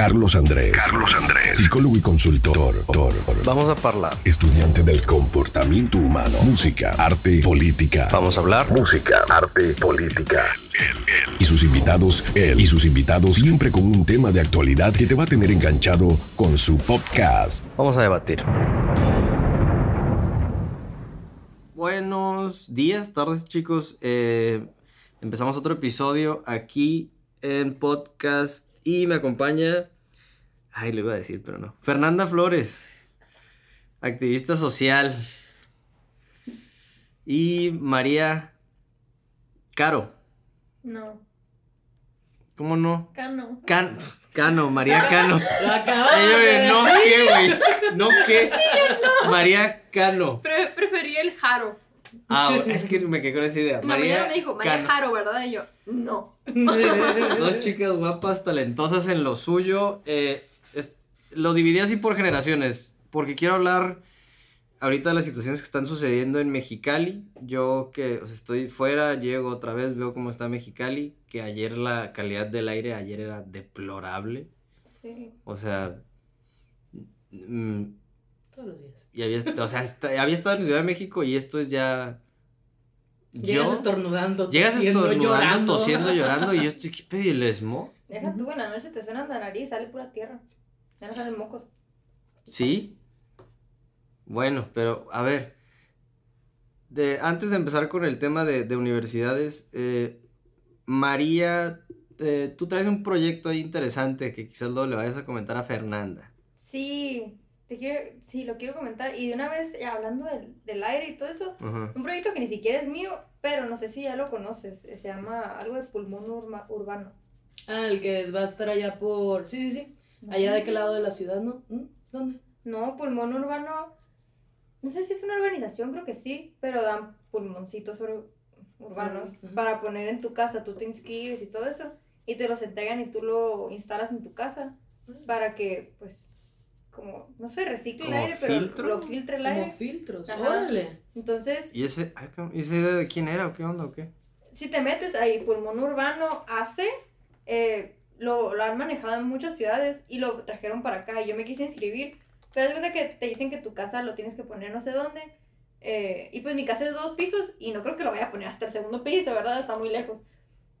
Carlos Andrés. Carlos Andrés. Psicólogo y consultor. Vamos a hablar. Estudiante del comportamiento humano. Música, arte, política. Vamos a hablar. Música, arte, política. Y sus invitados, él y sus invitados, siempre con un tema de actualidad que te va a tener enganchado con su podcast. Vamos a debatir. Buenos días, tardes chicos. Eh, empezamos otro episodio aquí en podcast y me acompaña, ay, lo iba a decir, pero no. Fernanda Flores, activista social. Y María Caro. No. ¿Cómo no? Cano. Can Cano, María Cano. Lo acabas de me- no decir. qué, güey. No qué. María Cano. Pre preferí el Jaro. Ah, es que me quedé con esa idea. La María me dijo, María Cano. Jaro, ¿verdad? Y yo, no. Dos chicas guapas, talentosas en lo suyo. Eh, es- lo dividí así por generaciones, porque quiero hablar ahorita de las situaciones que están sucediendo en Mexicali. Yo que o sea, estoy fuera, llego otra vez, veo cómo está Mexicali, que ayer la calidad del aire ayer era deplorable. Sí. O sea, mm, Todos los días. Y había, o sea, había estado en Ciudad de México y esto es ya... Llegas yo- estornudando, Llegas tosiendo, estornudando, llorando. tosiendo, llorando y yo estoy, ¿qué pedo? ¿Y el esmo? Deja tú, en la noche te suena la nariz, sale pura tierra. Ya no salen mocos. Sí. Bueno, pero a ver. De, antes de empezar con el tema de, de universidades, eh, María, eh, tú traes un proyecto ahí interesante que quizás luego le vayas a comentar a Fernanda. Sí, te quiero, sí, lo quiero comentar. Y de una vez, hablando del, del aire y todo eso, Ajá. un proyecto que ni siquiera es mío, pero no sé si ya lo conoces. eh, Se llama algo de pulmón urma- urbano. Ah, el que va a estar allá por... Sí, sí, sí. Allá de qué lado de la ciudad, ¿no? ¿Mm? ¿Dónde? No, pulmón urbano. No sé si es una organización, creo que sí, pero dan pulmoncitos ur- urbanos para poner en tu casa. Tú te inscribes y todo eso, y te los entregan y tú lo instalas en tu casa para que, pues, como, no sé, recicle el ¿Como aire, pero filtro? lo filtre el Como aire. filtros. Ajá. Órale. Entonces, ¿Y ese, cabrón, ¿y idea de quién era o qué onda o qué? si te metes ahí, pulmón urbano hace, eh, lo, lo han manejado en muchas ciudades y lo trajeron para acá. Y yo me quise inscribir, pero es cuenta que te dicen que tu casa lo tienes que poner no sé dónde. eh, y pues mi casa es de dos pisos y no creo que lo vaya a poner hasta el segundo piso, ¿verdad? Está muy lejos.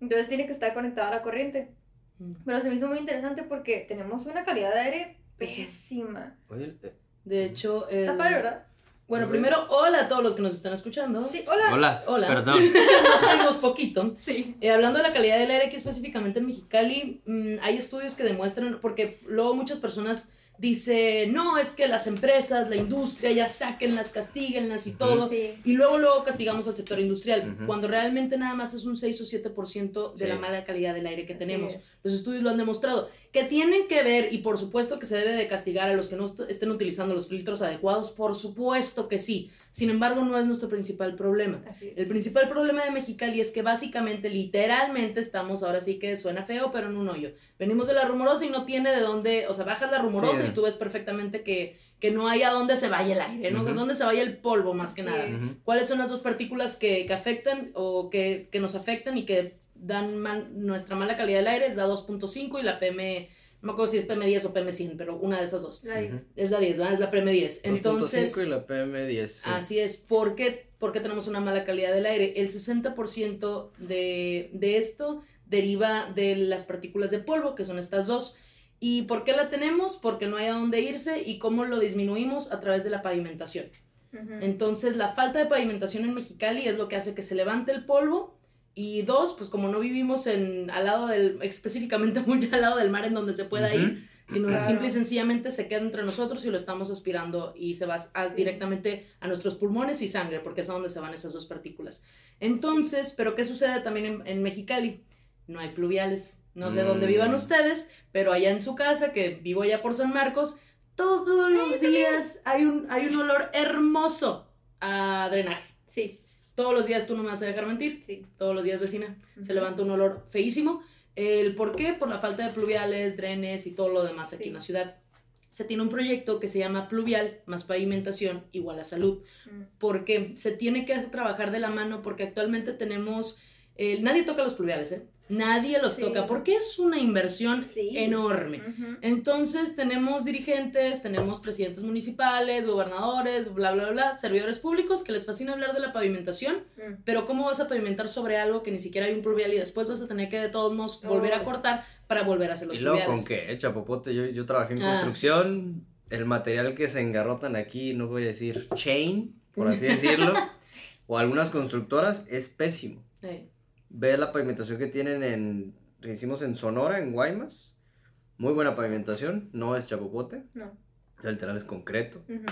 Entonces tiene que estar conectado a la corriente. Mm. Pero se me hizo muy interesante porque tenemos una calidad de aire pésima. Oye, eh, De hecho... Está el- padre, ¿verdad? Bueno, primero, hola a todos los que nos están escuchando. Sí, hola. hola, Hola. perdón. Nos oímos poquito. Sí. Eh, hablando de la calidad del aire aquí específicamente en Mexicali, mm, hay estudios que demuestran, porque luego muchas personas dicen, no, es que las empresas, la industria, ya sáquenlas, castíguenlas y todo. Sí. Y luego, luego castigamos al sector industrial, cuando realmente nada más es un 6 o 7% de Sí. la mala calidad del aire que tenemos. es. Los estudios lo han demostrado. Que tienen que ver, y por supuesto que se debe de castigar a los que no est- estén utilizando los filtros adecuados, por supuesto que sí. Sin embargo, no es nuestro principal problema. El principal problema de Mexicali es que básicamente, literalmente, estamos ahora sí que suena feo, pero en un hoyo. Venimos de la rumorosa y no tiene de dónde, o sea, bajas la rumorosa Sí. y tú ves perfectamente que, que no hay a dónde se vaya el aire, ¿no? Ujú. Dónde se vaya el polvo más que nada. ¿Cuáles son las dos partículas que, que afectan o que, que nos afectan y que dan mal- nuestra mala calidad del aire? Es la 2.5 y la PM, me acuerdo si es PM10 o PM100, pero una de esas dos. La- Ujú. Es la 10, ¿verdad? Es la PM10. Entonces... 2.5 y la PM10. sí. Así es. ¿Por qué, por qué tenemos una mala calidad del aire? El 60% de, de esto deriva de las partículas de polvo, que son estas dos. ¿Y por qué la tenemos? Porque no hay a dónde irse y cómo lo disminuimos a través de la pavimentación. Ujú. Entonces, la falta de pavimentación en Mexicali es lo que hace que se levante el polvo. Y dos, pues como no vivimos en, al lado del, específicamente muy al lado del mar en donde se pueda Ujú. ir, sino Claro. simple y sencillamente se queda entre nosotros y lo estamos aspirando y se va a- Sí. directamente a nuestros pulmones y sangre, porque es a donde se van esas dos partículas. Entonces, ¿pero qué sucede también en, en Mexicali? No hay pluviales. No sé dónde Mm. vivan ustedes, pero allá en su casa, que vivo allá por San Marcos, todos los días hay un, hay un olor hermoso a drenaje. Sí, Todos los días tú no me vas a dejar mentir. sí. Todos los días, vecina, se levanta un olor feísimo. ¿El por qué? Por la falta de pluviales, drenes y todo lo demás aquí Sí. en la ciudad. Se tiene un proyecto que se llama Pluvial más pavimentación igual a salud porque se tiene que trabajar de la mano porque actualmente tenemos nadie toca los pluviales, ¿eh? Nadie los Sí. toca porque es una inversión Sí. enorme. Entonces tenemos dirigentes, tenemos presidentes municipales, gobernadores, bla, bla, bla, servidores públicos que les fascina hablar de la pavimentación, Mm. pero ¿cómo vas a pavimentar sobre algo que ni siquiera hay un pluvial y después vas a tener que de todos modos volver a Oh. cortar para volver a hacer los Y luego pluviales? con qué, eh, Chapopote, yo, yo trabajé en Ah, construcción, el material que se engarrotan aquí, no voy a decir chain, por así decirlo, o algunas constructoras, es pésimo. Sí. Ve la pavimentación que tienen en, que hicimos en Sonora, en Guaymas, muy buena pavimentación, no es Chapopote, No. el literal es concreto. Ujú.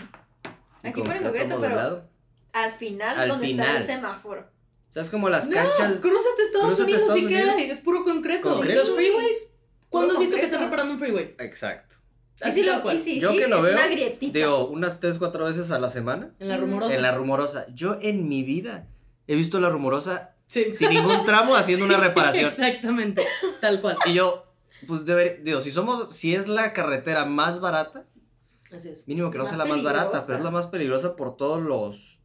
y Aquí ponen concreto, pero al final, Al donde está final. el semáforo. O sea, es como las No, canchas... crúzate a Estados crúzate a Unidos Estados y queda, es puro concreto. Concreto. Los freeways, ¿cuándo has visto que están reparando un freeway? Exacto. Y si lo, y si, Yo sí, que lo veo, una grietita. Digo, unas tres, cuatro veces a la semana. En la rumorosa. En la rumorosa. Yo en mi vida he visto la rumorosa Sí. sin ningún tramo haciendo una reparación. Exactamente, tal cual. Y yo, pues deber, digo, si somos, si es la carretera más barata, Así es. mínimo que no Más sea la más barata, pero es la más peligrosa por todos los.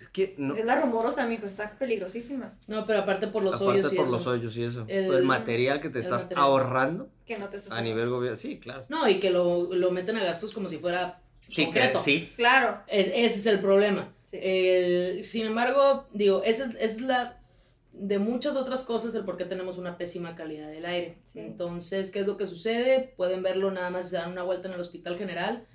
Es que no. Es la rumorosa, mijo, está peligrosísima. No, pero aparte por los aparte hoyos y por eso. los hoyos y eso. El- El, material que te estás material. ahorrando Que no te estás a nivel gobierno. Sí, claro. No, y que lo, lo meten a gastos como si fuera Sí, concreto. sí. Claro. Es- ese es el problema. Sí. El- sin embargo, digo, esa es, esa es la de muchas otras cosas el por qué tenemos una pésima calidad del aire. Sí. Entonces, ¿qué es lo que sucede? Pueden verlo nada más si se dan una vuelta en el hospital general.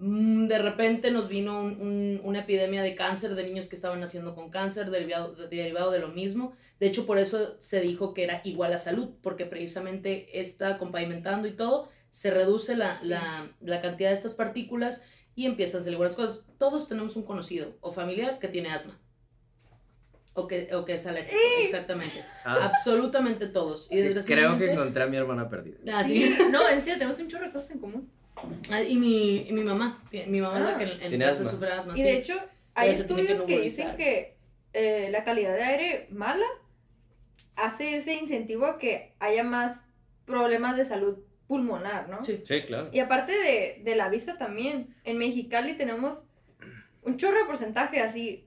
Mm, De repente nos vino un- un- una epidemia de cáncer de niños que estaban naciendo con cáncer derivado, derivado de lo mismo. De hecho, por eso se dijo que era igual a salud, porque precisamente está con pavimentando y todo, se reduce la, Sí. la, la cantidad de estas partículas y empiezan a salir buenas cosas. Todos tenemos un conocido o familiar que tiene asma. O que, o que es alérgico, exactamente. Ah, Absolutamente todos. Y que- creo que encontré a mi hermana perdida. Ah, Sí. sí. No, en serio, tenemos un chorro de cosas en común. Ah, y, mi, y mi mamá. Mi mamá es la Ah. que en, en Tiene casa asma. sufre asma. Y sí. de hecho, hay que estudios que, nebulizar. dicen que eh, la calidad de aire mala hace ese incentivo a que haya más problemas de salud pulmonar, ¿no? Sí. Sí, claro. Y aparte de, de la vista también, en Mexicali tenemos un chorro de porcentaje así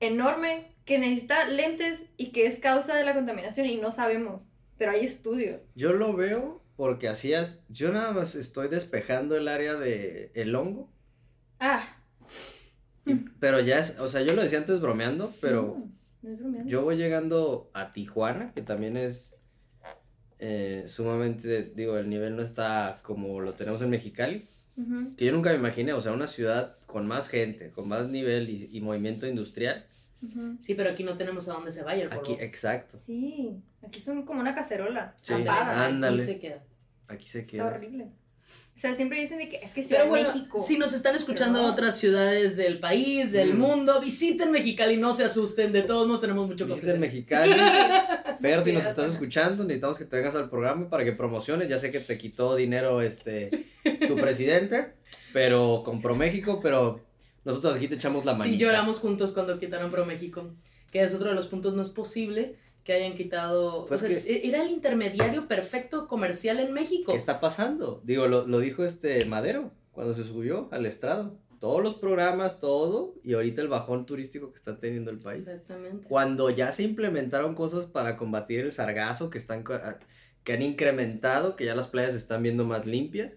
enorme que necesita lentes y que es causa de la contaminación y no sabemos, pero hay estudios. Yo lo veo porque hacías. Yo nada más estoy despejando el área de el hongo. Ah, y- pero ya es. O sea, yo lo decía antes bromeando, pero. no, no es bromeando. Yo voy llegando a Tijuana, que también es eh, sumamente, digo, el nivel no está como lo tenemos en Mexicali, que yo nunca me imaginé, o sea, una ciudad con más gente, con más nivel y, y movimiento industrial. Sí, pero aquí no tenemos a dónde se vaya el polvo. Aquí, exacto, Sí, aquí son como una cacerola. Sí, ándale. Aquí se queda. aquí se Está queda. horrible. O sea, siempre dicen de que es que Ciudad Pero bueno, de México. si nos están escuchando Pero otras ciudades del país, del Mm. mundo, visiten Mexicali, no se asusten, de todos modos tenemos mucho que Visiten. Mexicali. Fer, si nos estás escuchando, necesitamos que te vengas al programa para que promociones. Ya sé que te quitó dinero este tu presidente, pero con ProMéxico, pero nosotros aquí te echamos la manita. Sí, lloramos juntos cuando quitaron Pro México, que es otro de los puntos, no es posible que hayan quitado, Pues o sea, que- e- era el intermediario perfecto comercial en México. ¿Qué está pasando? Digo, lo, lo dijo este Madero cuando se subió al estrado. Todos los programas, todo, y ahorita el bajón turístico que está teniendo el país. Exactamente. Cuando ya se implementaron cosas para combatir el sargazo, que están que han incrementado, que ya las playas se están viendo más limpias.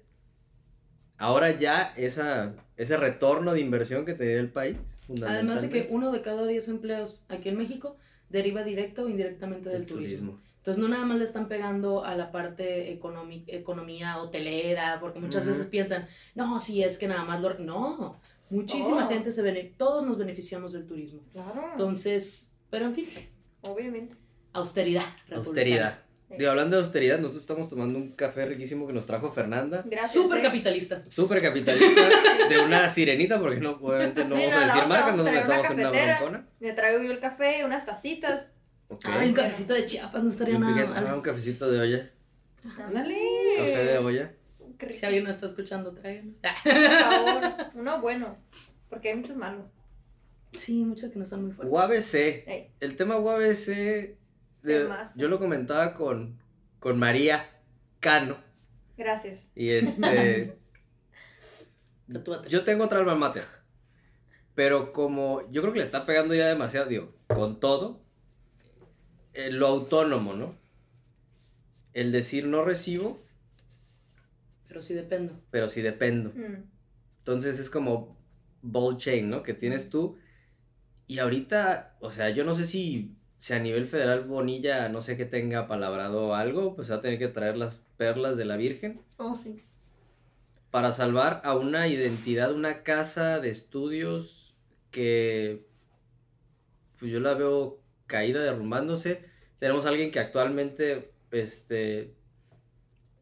Ahora ya esa, ese retorno de inversión que tenía el país, Además de que uno de cada diez empleos aquí en México deriva directa o indirectamente del el turismo. Entonces no nada más le están pegando a la parte economía hotelera, porque muchas veces piensan, no, si es que nada más lo... No, muchísima Todos. gente se bene todos nos beneficiamos del turismo. Claro. Entonces, pero en fin, obviamente. austeridad. Austeridad. Digo, hablando de austeridad, nosotros estamos tomando un café riquísimo que nos trajo Fernanda. Gracias. Súper eh. capitalista. Súper capitalista de una sirenita, porque no, obviamente no Mira, vamos a decir marcas, no nos metamos en una cafetera. broncona. Me traigo yo el café, unas tacitas. Ok. Ay, un cafecito de Chiapas no estaría un nada piquete- ah, mal. un cafecito de olla. Ándale. Café de olla. Si alguien nos está escuchando, tráiganos. Por favor. Uno bueno. Porque hay muchos malos. Sí, muchos que no están muy fuertes. UABC. Ey. El tema UABC, de- yo lo comentaba con, con María Cano. Gracias. Y este. Yo tengo otra alma mater. Pero como yo creo que le está pegando ya demasiado, digo, con todo. eh, lo autónomo, ¿no? El decir no recibo, Pero sí dependo. pero sí dependo. Mm. Entonces es como ball chain, ¿no? Que tienes tú. Y ahorita, o sea, yo no sé si, si a nivel federal Bonilla, no sé que tenga palabrado algo, pues va a tener que traer las perlas de la Virgen Oh, sí. para salvar a una identidad, una casa de estudios que pues yo la veo caída, derrumbándose. Tenemos a alguien que actualmente, este,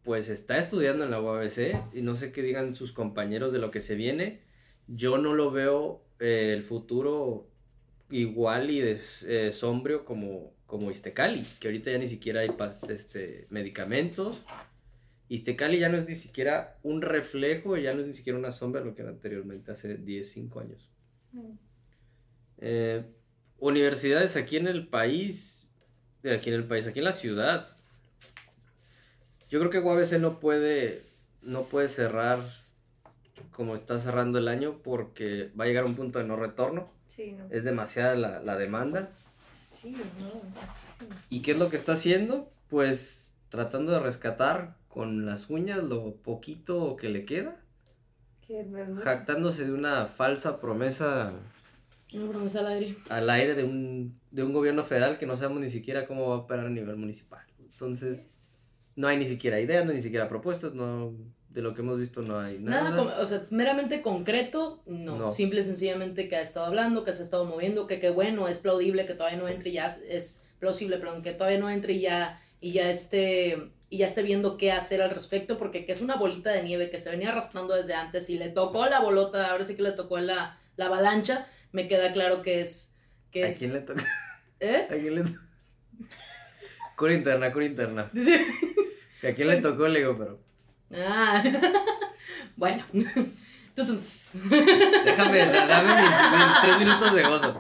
pues está estudiando en la UABC y no sé qué digan sus compañeros de lo que se viene. Yo no lo veo eh, el futuro igual y des- eh, sombrio como, como Iztecali, que ahorita ya ni siquiera hay este, medicamentos. Iztecali ya no es ni siquiera un reflejo, ya no es ni siquiera una sombra de lo que era anteriormente, hace 10, 5 años. Eh, universidades aquí en el país, eh, aquí en el país, aquí en la ciudad. Yo creo que UABC no puede, no puede cerrar como está cerrando el año porque va a llegar un punto de no retorno. Sí, no. Es demasiada la, la demanda. Sí, no. sí. ¿Y qué es lo que está haciendo? Pues tratando de rescatar con las uñas lo poquito que le queda, Que no es mucho. jactándose de una falsa promesa Una promesa al aire. al aire de un, de un gobierno federal que no sabemos ni siquiera cómo va a operar a nivel municipal. Entonces, no hay ni siquiera ideas, no hay ni siquiera propuestas, no, de lo que hemos visto no hay nada. Nada, o sea, meramente concreto, no. No. Simple y sencillamente que ha estado hablando, que se ha estado moviendo, que qué bueno, es plaudible que todavía no entre y ya es- plausible, perdón, que todavía no entre y ya, y ya esté, y ya esté viendo qué hacer al respecto, porque que es una bolita de nieve que se venía arrastrando desde antes y le tocó la bolota, ahora sí que le tocó la, la avalancha, me queda claro que es, que ¿A es, quién le toca? ¿eh? ¿A quién le toca? Cura interna, cura interna. Que ¿A quién le tocó? Le digo, pero Ah, bueno. Déjame, da- dame mis, mis tres minutos de gozo.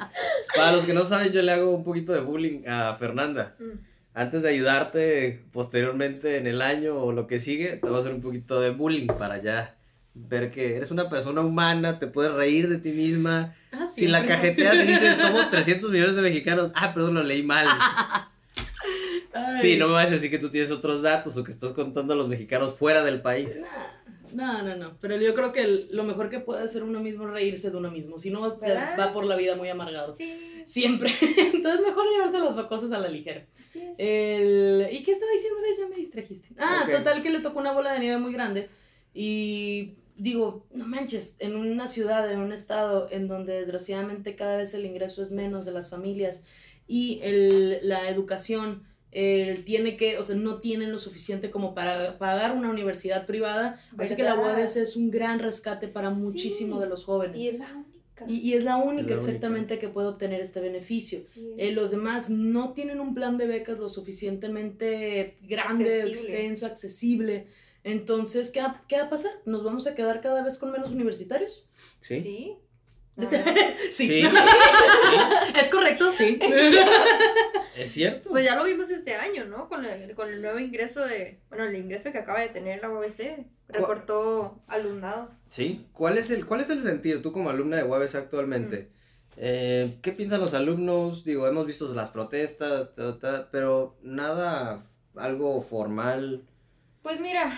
Para los que no saben, yo le hago un poquito de bullying a Fernanda. Mm. Antes de ayudarte posteriormente en el año o lo que sigue, te voy a hacer un poquito de bullying para ya ver que eres una persona humana, te puedes reír de ti misma. Ah, Si la cajeteas y dices, somos 300 millones de mexicanos, ah, perdón, lo leí mal. Ay. Sí, no me vas a decir que tú tienes otros datos o que estás contando a los mexicanos fuera del país. No, no, no. Pero yo creo que el- lo mejor que puede hacer uno mismo es reírse de uno mismo. Si no, se va por la vida muy amargado. Sí, Siempre. Entonces, mejor llevarse las cosas a la ligera. así es. El... ¿Y qué estaba diciendo? Ya me distrajiste. Ah, total que le tocó una bola de nieve muy grande. Y digo, no manches, en una ciudad, en un estado en donde desgraciadamente cada vez el ingreso es menos de las familias y el, la educación el, tiene que, o sea, no tienen lo suficiente como para pagar una universidad privada. Así que la ¿Verdad? UABC es un gran rescate para Sí. muchísimo de los jóvenes. Y es la única. Y, y es la única Es la exactamente que puede obtener este beneficio. Sí, Eh, los demás no tienen un plan de becas lo suficientemente grande, Accesible. extenso, accesible. Entonces, ¿qué va, ¿qué va a pasar? ¿Nos vamos a quedar cada vez con menos universitarios? ¿Sí? Sí. Sí. ¿Es correcto? Sí. ¿Es cierto? Pues ya lo vimos este año, ¿no? Con el, con el nuevo ingreso de. Bueno, el ingreso que acaba de tener la UABC. Recortó alumnado. Sí. ¿Cuál es el, cuál es el sentir tú como alumna de UABC actualmente? Eh, ¿Qué piensan los alumnos? Digo, hemos visto las protestas, ta, ta, pero nada, algo formal, Pues mira,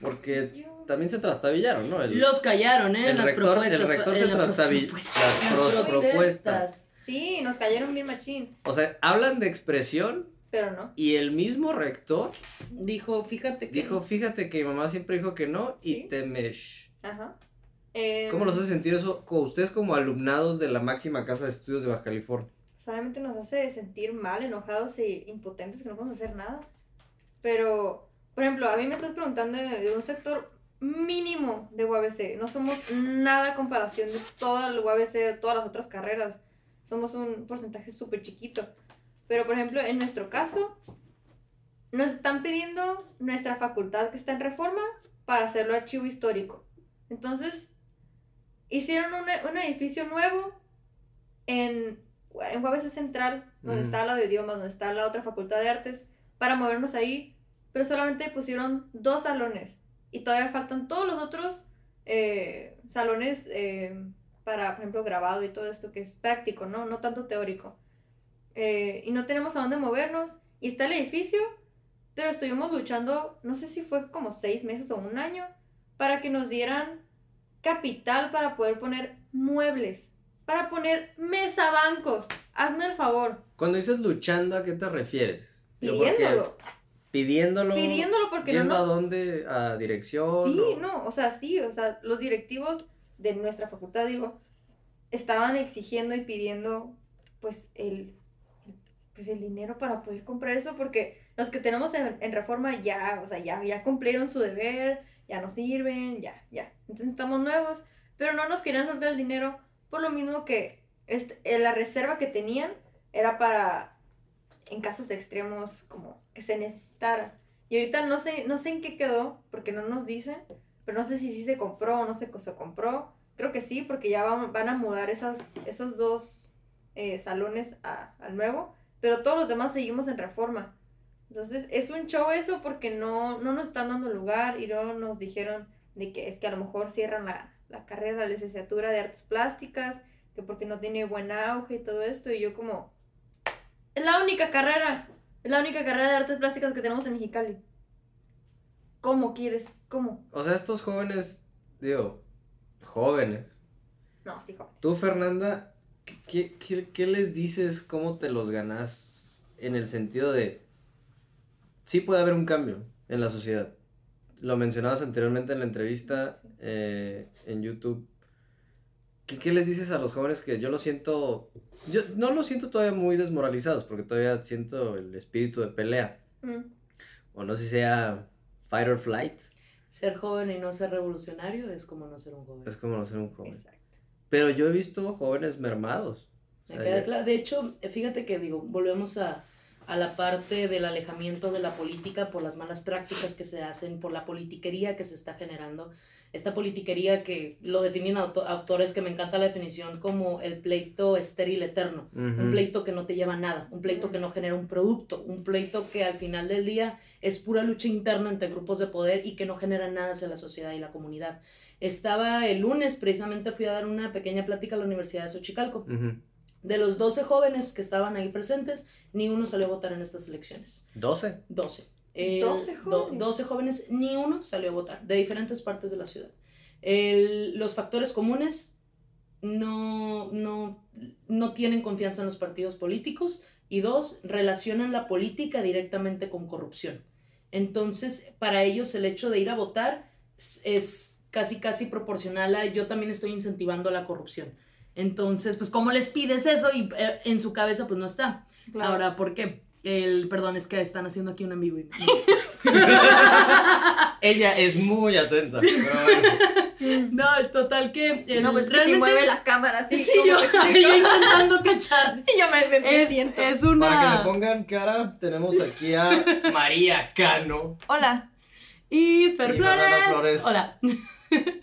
porque yo. También se trastabillaron, ¿no? El- Los callaron, ¿eh? el las rector, propuestas. el rector en se las trastabilló. propuestas. Las Las pros- propuestas. Sí, nos cayeron bien machín. O sea, hablan de expresión Pero no. y el mismo rector Dijo, fíjate que. dijo, fíjate que mi mamá siempre dijo que no y Sí. te mesh. Ajá. Eh, ¿Cómo los hace sentir eso con ustedes como alumnados de la máxima casa de estudios de Baja California? Solamente nos hace sentir mal, enojados e impotentes que no podemos hacer nada. Pero, por ejemplo, a mí me estás preguntando de, de un sector mínimo de UABC. No somos nada a comparación de todo el UABC, de todas las otras carreras. Somos un porcentaje súper chiquito. Pero, por ejemplo, en nuestro caso, nos están pidiendo nuestra facultad que está en reforma para hacerlo archivo histórico. Entonces, hicieron un, un edificio nuevo en, en UABC Central, donde está la de idiomas, donde está la otra facultad de artes, para movernos ahí, pero solamente pusieron dos salones y todavía faltan todos los otros eh, salones eh, para, por ejemplo, grabado y todo esto que es práctico, ¿no? No tanto teórico. eh, y no tenemos a dónde movernos. Y está el edificio, pero estuvimos luchando, no sé si fue como seis meses o un año, para que nos dieran capital para poder poner muebles, para poner mesa bancos. Hazme el favor. Cuando dices luchando, ¿a qué te refieres? Yo, porque- Pidiéndolo. Pidiéndolo. Porque no ¿Yendo nos a dónde? ¿A dirección? Sí, o- no, o sea, sí, o sea, los directivos de nuestra facultad, digo, estaban exigiendo y pidiendo, pues, el, pues, el dinero para poder comprar eso, porque los que tenemos en, en reforma ya, o sea, ya, ya cumplieron su deber, ya no sirven, ya, ya. Entonces estamos nuevos, pero no nos querían soltar el dinero, por lo mismo que este, eh, la reserva que tenían era para, en casos extremos, como que se necesitara. Y ahorita no sé, no sé en qué quedó, porque no nos dicen, pero no sé si sí se compró o no se, se compró. Creo que sí, porque ya van, van a mudar esas, esos dos eh, salones al nuevo, pero todos los demás seguimos en reforma. Entonces es un show eso porque no, no nos están dando lugar y no nos dijeron de que es que a lo mejor cierran la, la carrera, la licenciatura de artes plásticas, que porque no tiene buen auge y todo esto, y yo como, es la única carrera, es la única carrera de artes plásticas que tenemos en Mexicali. ¿Cómo quieres? ¿Cómo? O sea, estos jóvenes, digo, jóvenes. No, sí, joven. Tú, Fernanda, ¿qué, qué, qué les dices? ¿Cómo te los ganas? En el sentido de, sí puede haber un cambio en la sociedad. Lo mencionabas anteriormente en la entrevista eh, en YouTube. ¿Qué, ¿Qué les dices a los jóvenes que yo lo siento, yo no lo siento todavía muy desmoralizados, porque todavía siento el espíritu de pelea, Mm. o no sé si sea fight or flight, Ser joven y no ser revolucionario es como no ser un joven. es como no ser un joven. Exacto. Pero yo he visto jóvenes mermados. O Me sea, queda claro. De hecho, fíjate que digo, volvemos a, a la parte del alejamiento de la política por las malas prácticas que se hacen, por la politiquería que se está generando. Esta politiquería que lo definen auto- autores que me encanta la definición como el pleito estéril eterno. Un pleito que no te lleva a nada, un pleito que no genera un producto, un pleito que al final del día es pura lucha interna entre grupos de poder y que no genera nada hacia la sociedad y la comunidad. Estaba el lunes, precisamente fui a dar una pequeña plática a la Universidad de Xochicalco. De los 12 jóvenes que estaban ahí presentes, ni uno salió a votar en estas elecciones. 12. 12. El- 12 do- jóvenes. 12 jóvenes, ni uno salió a votar, de diferentes partes de la ciudad. El- los factores comunes no, no, no tienen confianza en los partidos políticos y dos, relacionan la política directamente con corrupción. Entonces, para ellos el hecho de ir a votar es, es casi, casi proporcional a yo también estoy incentivando la corrupción. Entonces, pues, ¿cómo les pides eso? Y eh, en su cabeza, pues, no está. Claro. Ahora, ¿por qué? El, perdón, es que están haciendo aquí un en vivo y Ella es muy atenta. Pero bueno. No, total que el- no, pues que si realmente- mueve la cámara así. Sí, yo, intentando cachar. Y yo me, me- me Es, siento. es Para que una... le pongan cara, tenemos aquí a María Cano, Hola. Y Fer Y. Flores. Hola.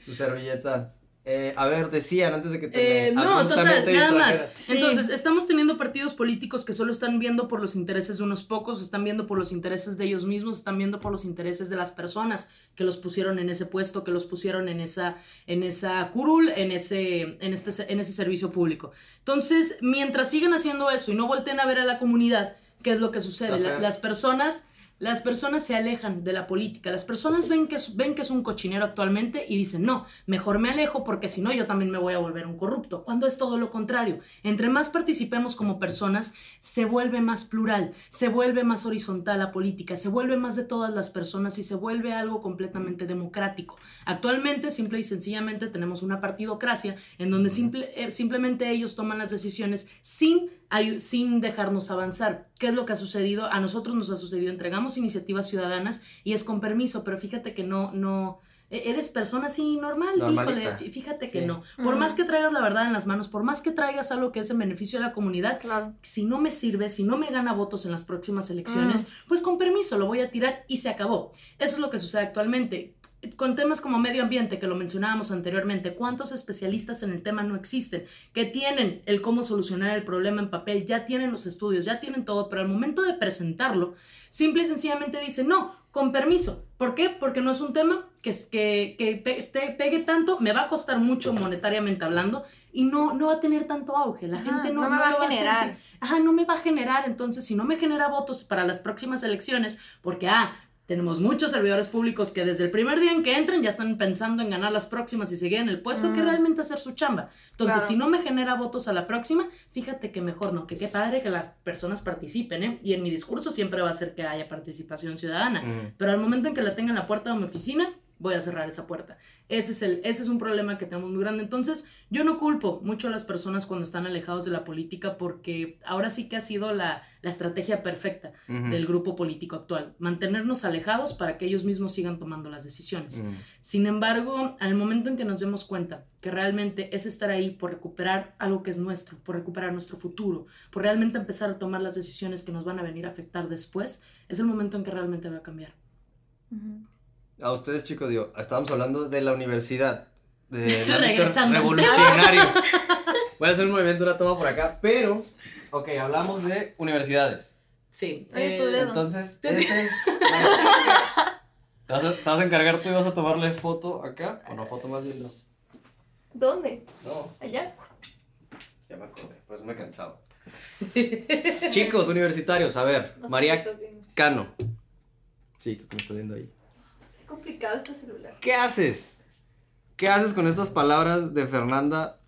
su servilleta. Eh, a ver, decían antes de que te Eh, no, total, abruptamente nada más. Sí. Entonces, estamos teniendo partidos políticos que solo están viendo por los intereses de unos pocos, están viendo por los intereses de ellos mismos, están viendo por los intereses de las personas que los pusieron en ese puesto, que los pusieron en esa, en esa curul, en ese, en, este, en ese servicio público. Entonces, mientras sigan haciendo eso y no volteen a ver a la comunidad, ¿qué es lo que sucede? La- las personas... Las personas se alejan de la política, las personas ven que, es, ven que es un cochinero actualmente y dicen, no, mejor me alejo porque si no yo también me voy a volver un corrupto, cuando es todo lo contrario. Entre más participemos como personas, se vuelve más plural, se vuelve más horizontal la política, se vuelve más de todas las personas y se vuelve algo completamente democrático. Actualmente, simple y sencillamente, tenemos una partidocracia en donde simple- eh, simplemente ellos toman las decisiones sin sin dejarnos avanzar. ¿Qué es lo que ha sucedido? A nosotros nos ha sucedido, entregamos iniciativas ciudadanas y es con permiso, pero fíjate que no, no, e- eres persona así normal, Normalita. híjole, fí- fíjate que Sí. no. Por más que traigas la verdad en las manos, por más que traigas algo que es en beneficio de la comunidad, Claro. si no me sirve, si no me gana votos en las próximas elecciones, pues con permiso lo voy a tirar y se acabó. Eso es lo que sucede actualmente. Con temas como medio ambiente, que lo mencionábamos anteriormente, ¿cuántos especialistas en el tema no existen? Que tienen el cómo solucionar el problema en papel, ya tienen los estudios, ya tienen todo, pero al momento de presentarlo, simple y sencillamente dicen, no, con permiso. ¿Por qué? Porque no es un tema que, que, que te pegue tanto, me va a costar mucho monetariamente hablando y no, no va a tener tanto auge. La gente no, no me va lo a generar. Ajá, no me va a generar. Entonces, si no me genera votos para las próximas elecciones, porque, ah, tenemos muchos servidores públicos que desde el primer día en que entran ya están pensando en ganar las próximas y seguir en el puesto que realmente hacer su chamba. Entonces, Claro. si no me genera votos a la próxima, fíjate que mejor no, que qué padre que las personas participen, ¿eh? Y en mi discurso siempre va a ser que haya participación ciudadana. Pero al momento en que la tenga en la puerta de mi oficina, voy a cerrar esa puerta. Ese es, el, ese es un problema que tenemos muy grande. Entonces, yo no culpo mucho a las personas cuando están alejados de la política porque ahora sí que ha sido la, la estrategia perfecta Ujú. del grupo político actual. Mantenernos alejados para que ellos mismos sigan tomando las decisiones. Ujú. Sin embargo, al momento en que nos demos cuenta que realmente es estar ahí por recuperar algo que es nuestro, por recuperar nuestro futuro, por realmente empezar a tomar las decisiones que nos van a venir a afectar después, es el momento en que realmente va a cambiar. Ujú. A ustedes, chicos, digo, estábamos hablando de la universidad, ámbito Regresando. revolucionario. Voy a hacer un movimiento, una toma por acá, pero, ok, hablamos de universidades. Sí. Oye, tu eh, dedo. Entonces, ese... ¿Te vas, a, te vas a encargar tú y vas a tomarle foto acá? O no, foto más bien, no. ¿Dónde? No, ¿Allá? ya me acordé, por eso me cansaba. Chicos universitarios, a ver, No sé qué María estás viendo. Cano. Sí, que me estás viendo ahí. Qué complicado este celular. ¿Qué haces? ¿Qué haces con estas palabras de Fernanda?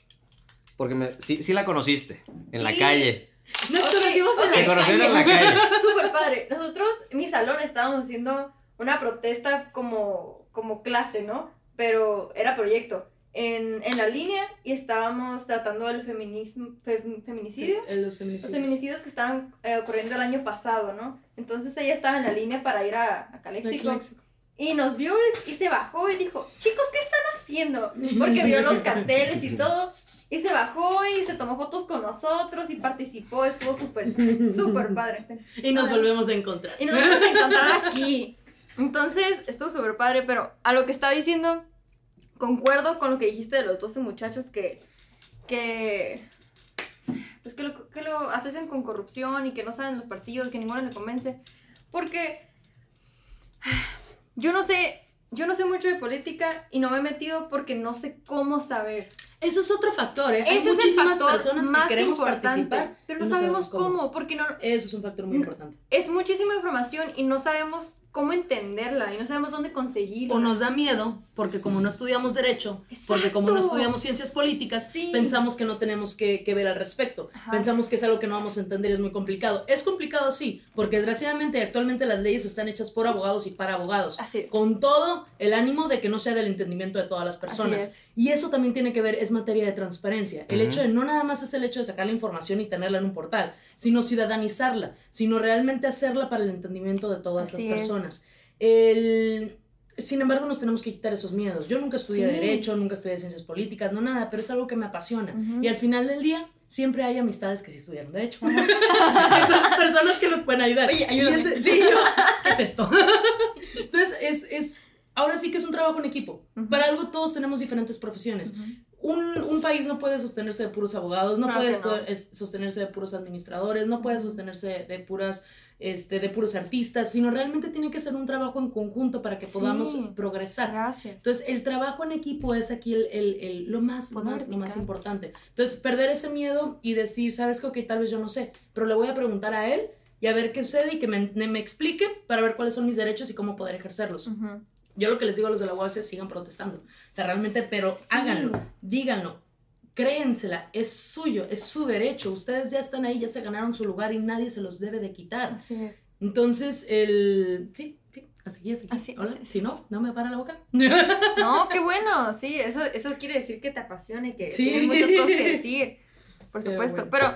Porque me, sí, sí la conociste en la calle. Nos Ok, conocimos en la conocieron en la calle. calle. Súper padre. Nosotros, en mi salón, estábamos haciendo una protesta como, como clase, ¿no? Pero era proyecto. En, en la línea y estábamos tratando el feminismo, fem- feminicidio. Los Los feminicidios. feminicidios que estaban eh, ocurriendo el año pasado, ¿no? Entonces ella estaba en la línea para ir a, a Caléxico. Y nos vio y, se bajó y dijo, chicos, ¿qué están haciendo? Porque vio los carteles y todo. Y se bajó y se tomó fotos con nosotros y participó. Estuvo súper, súper padre. Y nos volvemos a encontrar. Y nos vamos a encontrar aquí. Entonces, estuvo súper padre, pero a lo que estaba diciendo, concuerdo con lo que dijiste de los 12 muchachos que, que, pues que lo, que lo asocian con corrupción y que no saben los partidos, que ninguno le convence. Porque yo no sé, yo no sé mucho de política y no me he metido porque no sé cómo saber. Eso es otro factor, ¿eh? Hay Ese es el muchísimas personas más que queremos participar, pero no, sabemos cómo, porque no, Eso es un factor muy Mm. importante. es muchísima información y no sabemos cómo entenderla y no sabemos dónde conseguirla. O nos da miedo, porque como no estudiamos derecho, porque como no estudiamos ciencias políticas, Sí. pensamos que no tenemos que, que ver al respecto. Ajá. Pensamos que es algo que no vamos a entender y es muy complicado. Es complicado, sí, porque desgraciadamente actualmente las leyes están hechas por abogados y para abogados. Así es. Con todo el ánimo de que no sea del entendimiento de todas las personas. Así es. Y eso también tiene que ver, es materia de transparencia. El hecho de no nada más es el hecho de sacar la información y tenerla en un portal, sino ciudadanizarla, sino realmente hacerla para el entendimiento de todas Así las es. Personas. El... Sin embargo, nos tenemos que quitar esos miedos. Yo nunca estudié Sí. Derecho, nunca estudié Ciencias Políticas, no nada, pero es algo que me apasiona. Y al final del día, siempre hay amistades que sí estudiaron Derecho. Entonces, personas que nos pueden ayudar. Oye, ayúdame. ese- sí, yo, ¿qué es esto? Entonces, es, es, ahora sí que es un trabajo en equipo. Ujú. Para algo todos tenemos diferentes profesiones. Un, un país no puede sostenerse de puros abogados, no Claro puede no. es- sostenerse de puros administradores, no puede sostenerse de puras, este, de puros artistas, sino realmente tiene que ser un trabajo en conjunto para que Sí. podamos progresar. Gracias. Entonces, el trabajo en equipo es aquí el, el- el- lo, más, lo, más, lo más importante. Entonces, perder ese miedo y decir, sabes que, ok, tal vez yo no sé, pero le voy a preguntar a él y a ver qué sucede y que me, me explique para ver cuáles son mis derechos y cómo poder ejercerlos. Ujú. Yo lo que les digo a los de la UAS es sigan protestando. O sea, realmente, pero Sí. háganlo, díganlo, créensela, es suyo, es su derecho. Ustedes ya están ahí, ya se ganaron su lugar y nadie se los debe de quitar. Así es. Entonces, el... Sí, sí, hasta aquí, hasta aquí. Así- Hola, así- Si no, no me para la boca. No, qué bueno. Sí, eso, eso quiere decir que te apasiona y que Sí. tienes muchas cosas que decir. Por supuesto. bueno. Pero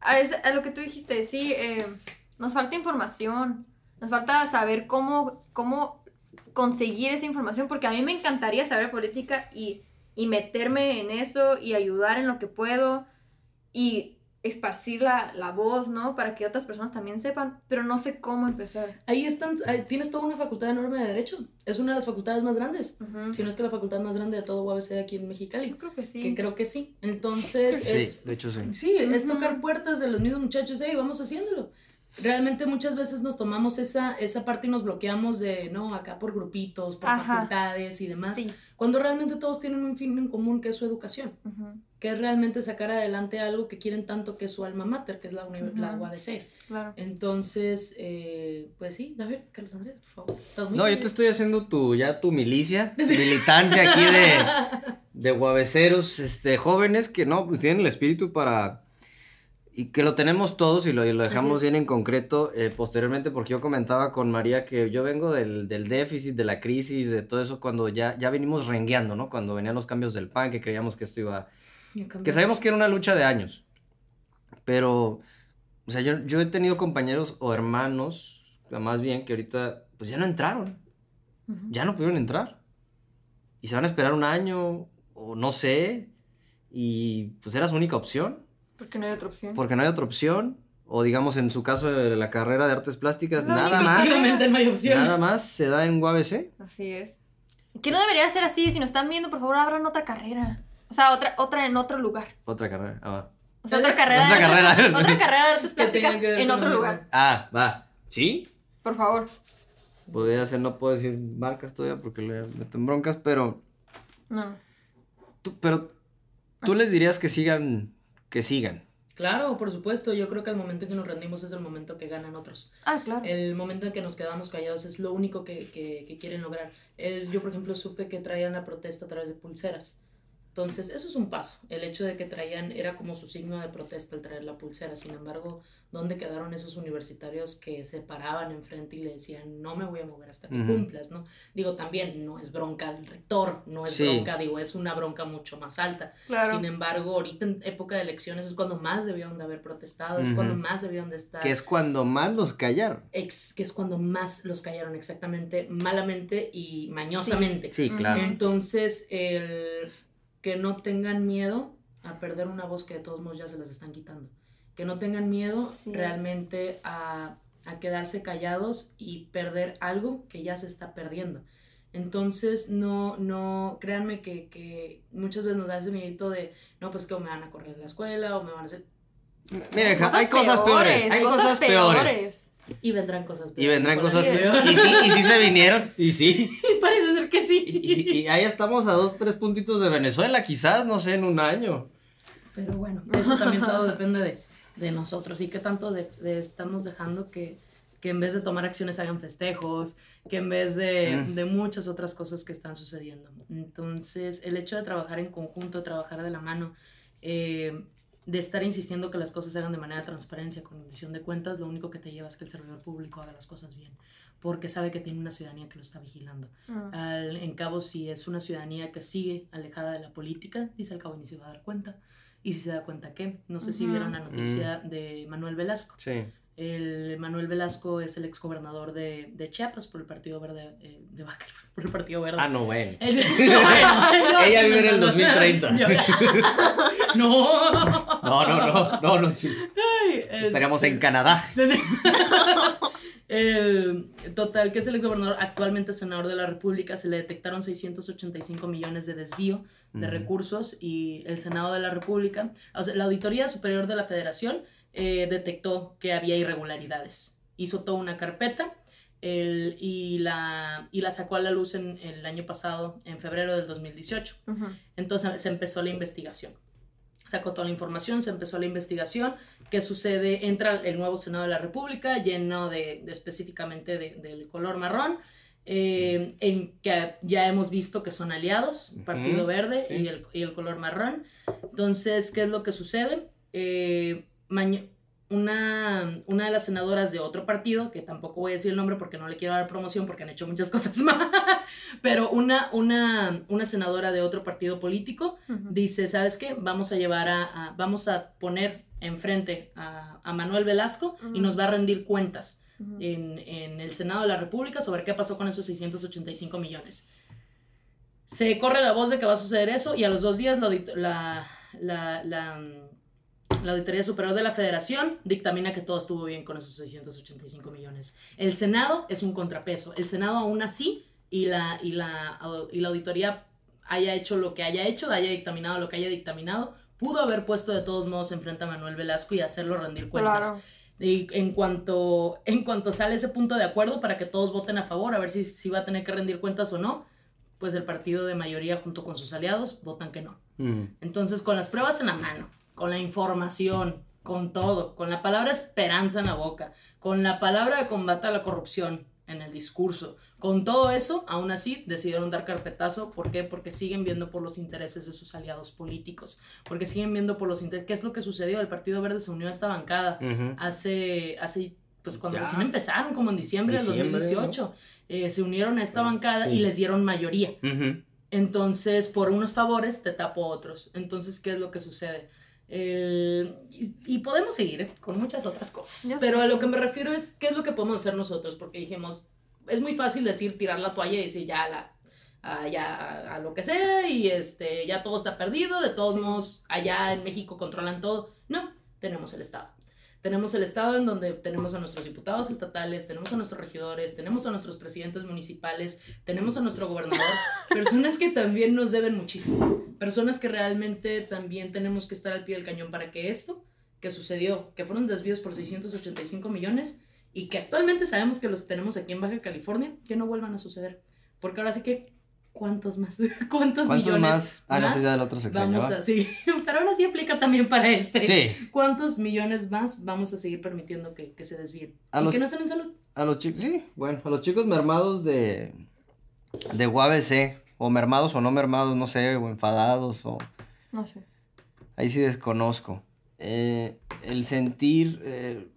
a, es- a lo que tú dijiste, sí, eh, nos falta información. Nos falta saber cómo, cómo conseguir esa información. Porque a mí me encantaría saber política y, y meterme en eso y ayudar en lo que puedo. Y esparcir la, la voz, ¿no? Para que otras personas también sepan. Pero no sé cómo empezar. Ahí están, ahí tienes toda una facultad enorme de Derecho. Es una de las facultades más grandes. Ujú. Si no es que la facultad más grande de todo UABC aquí en Mexicali. Yo creo que sí. Que creo que sí. Entonces, es... Sí, de hecho sí. Sí, es Ujú. tocar puertas de los mismos muchachos, hey, vamos haciéndolo. realmente muchas veces nos tomamos esa, esa parte y nos bloqueamos de, no, acá por grupitos, por Ajá. facultades y demás, Sí. Cuando realmente todos tienen un fin en común que es su educación, que es realmente sacar adelante algo que quieren tanto que es su alma mater, que es la, uni- la. UABC. Claro. Entonces, eh, pues sí, a ver, Carlos Andrés, por favor. No, yo te estoy haciendo tu, ya tu milicia, militancia aquí de, de guaveceros, este, jóvenes que no, pues tienen el espíritu para, y que lo tenemos todos y lo, y lo dejamos bien en concreto eh, posteriormente, porque yo comentaba con María que yo vengo del, del déficit, de la crisis, de todo eso, cuando ya, ya venimos rengueando, ¿no? Cuando venían los cambios del PAN, que creíamos que esto iba, que sabemos que era una lucha de años, pero, o sea, yo, yo he tenido compañeros o hermanos, más bien, que ahorita, pues ya no entraron. Ya no pudieron entrar. Y se van a esperar un año, o no sé, y pues era su única opción, Porque no hay otra opción. porque no hay otra opción, o digamos en su caso de la carrera de artes plásticas, nada más, no hay opción. nada más se da en UABC. Así es. Que no debería ser así. Si nos están viendo, por favor, abran otra carrera. O sea, otra, otra en otro lugar. Otra carrera, ah, va. O sea, otra carrera. Otra carrera. otra carrera de artes plásticas en otro lugar. Ah, va, ¿sí? Por favor. Podría ser, no puedo decir marcas todavía porque le meten broncas, pero, No. tú, pero tú les dirías que sigan, que sigan. Claro, por supuesto. Yo creo que el momento en que nos rendimos es el momento que ganan otros. Ah, claro. El momento en que nos quedamos callados es lo único que, que- que quieren lograr. El- yo, por ejemplo, supe que traían la protesta a través de pulseras. Entonces, eso es un paso. El hecho de que traían era como su signo de protesta el traer la pulsera. Sin embargo, ¿dónde quedaron esos universitarios que se paraban enfrente y le decían, no me voy a mover hasta que cumplas, ¿no? Digo, también no es bronca del rector, no es Sí. bronca, digo, es una bronca mucho más alta. Claro. Sin embargo, ahorita en época de elecciones es cuando más debieron de haber protestado, es cuando más debieron de estar Que es cuando más los callaron. ex- que es cuando más los callaron exactamente malamente y mañosamente. Sí, claro. Entonces, el que no tengan miedo a perder una voz que de todos modos ya se las están quitando. Que no tengan miedo Así realmente a, a quedarse callados y perder algo que ya se está perdiendo. Entonces, no, no, créanme que, que muchas veces nos da ese miedito de, no, pues que o me van a correr de la escuela o me van a hacer... Mire, ja- hay cosas peores, hay cosas peores. Y vendrán cosas Y vendrán cosas peores. Y sí, y sí se vinieron. Y sí. Y, sí. y- y ahí estamos a dos, tres puntitos de Venezuela, quizás, no sé, en un año. Pero bueno, eso también todo depende de, de nosotros y qué tanto de, de estamos dejando que, que en vez de tomar acciones hagan festejos, que en vez de, Mm. de muchas otras cosas que están sucediendo. Entonces, el hecho de trabajar en conjunto, trabajar de la mano, eh, de estar insistiendo que las cosas se hagan de manera transparencia, con rendición de cuentas, lo único que te lleva es que el servidor público haga las cosas bien, porque sabe que tiene una ciudadanía que lo está vigilando. Mm. Al, en cabo, si es una ciudadanía que sigue alejada de la política, dice al cabo ni se va a dar cuenta. Y si se da cuenta que, no sé si Ujú. vieron la noticia de Manuel Velasco. Sí. El Manuel Velasco es el exgobernador de, de Chiapas por el Partido Verde, eh, de Baca, por el Partido Verde. Ah, no, bueno. El- no, bueno, Ella vive en el no, 2030. yo- no. No, no, no, no, no. Ay, Estaríamos este- en Canadá. El total, que es el exgobernador, actualmente senador de la República, se le detectaron 685 millones de desvío de recursos y el Senado de la República, o sea, la Auditoría Superior de la Federación eh, detectó que había irregularidades. Hizo toda una carpeta el- y, la, y la sacó a la luz en, el año pasado, en febrero del 2018. Ujú. Entonces se empezó la investigación. Sacó toda la información, se empezó la investigación. ¿Qué sucede? Entra el nuevo Senado de la República, lleno de, de específicamente de- del color marrón, eh, en que ya hemos visto que son aliados, Partido Verde sí. y, el, y el color marrón. Entonces, ¿qué es lo que sucede? Eh, una, una de las senadoras de otro partido, que tampoco voy a decir el nombre porque no le quiero dar promoción porque han hecho muchas cosas mal, pero una, una, una senadora de otro partido político dice, ¿sabes qué? Vamos a llevar a, a- vamos a poner enfrente a, a Manuel Velasco y nos va a rendir cuentas en, en el Senado de la República sobre qué pasó con esos 685 millones. Se corre la voz de que va a suceder eso y a los dos días la, la, la, la, la Auditoría Superior de la Federación dictamina que todo estuvo bien con esos 685 millones. El Senado es un contrapeso. El Senado aún así y la, y la, y la auditoría haya hecho lo que haya hecho, haya dictaminado lo que haya dictaminado, pudo haber puesto de todos modos enfrente a Manuel Velasco y hacerlo rendir cuentas. Claro. Y en cuanto, en cuanto sale ese punto de acuerdo para que todos voten a favor, a ver si, si va a tener que rendir cuentas o no, pues el partido de mayoría junto con sus aliados votan que no. Entonces, con las pruebas en la mano, con la información, con todo, con la palabra esperanza en la boca, con la palabra de combate a la corrupción en el discurso, con todo eso, aún así decidieron dar carpetazo. ¿Por qué? Porque siguen viendo por los intereses de sus aliados políticos. Porque siguen viendo por los intereses. ¿Qué es lo que sucedió? El Partido Verde se unió a esta bancada hace, hace, pues cuando recién empezaron, como en diciembre, del 2018. Eh, se unieron a esta bancada y les dieron mayoría. Entonces, por unos favores te tapo otros. Entonces, ¿qué es lo que sucede? Y, podemos seguir con muchas otras cosas. pero a lo que me refiero es qué es lo que podemos hacer nosotros, porque dijimos, es muy fácil decir tirar la toalla y decir ya la a, ya, a, lo que sea y este ya todo está perdido, de todos modos allá en México controlan todo. No, tenemos el Estado. Tenemos el Estado en donde tenemos a nuestros diputados estatales, tenemos a nuestros regidores, tenemos a nuestros presidentes municipales, tenemos a nuestro gobernador, personas que también nos deben muchísimo, personas que realmente también tenemos que estar al pie del cañón para que esto que sucedió, que fueron desvíos por 685 millones, y que actualmente sabemos que los tenemos aquí en Baja California, que no vuelvan a suceder. Porque ahora sí que, ¿cuántos más? ¿Cuántos, ¿Cuántos millones más? Ah, no, del otro Vamos a, sí, pero ahora sí aplica también para este. Sí. ¿Cuántos millones más vamos a seguir permitiendo que, que se desvíen? A y que no estén en salud. A los chicos, sí, bueno, a los chicos mermados de, de UABC, o mermados o no mermados, no sé, o enfadados, o... No sé. Ahí sí desconozco. Eh, el sentir... Eh,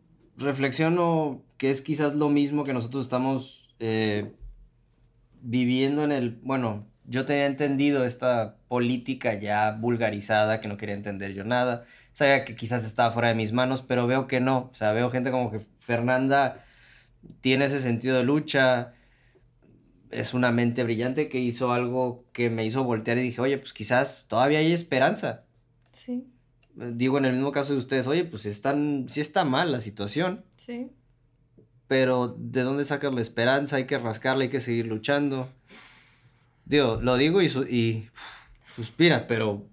reflexiono que es quizás lo mismo que nosotros estamos eh, viviendo en el, bueno, yo tenía entendido esta política ya vulgarizada, que no quería entender yo nada, sabía que quizás estaba fuera de mis manos, pero veo que no, o sea, veo gente como que Fernanda tiene ese sentido de lucha, es una mente brillante que hizo algo que me hizo voltear y dije, oye, pues quizás todavía hay esperanza. Sí digo en el mismo caso de ustedes, oye, pues están, sí está mal la situación. Sí. Pero ¿de dónde sacas la esperanza? Hay que rascarla, hay que seguir luchando. Digo, lo digo y, y suspira, pero...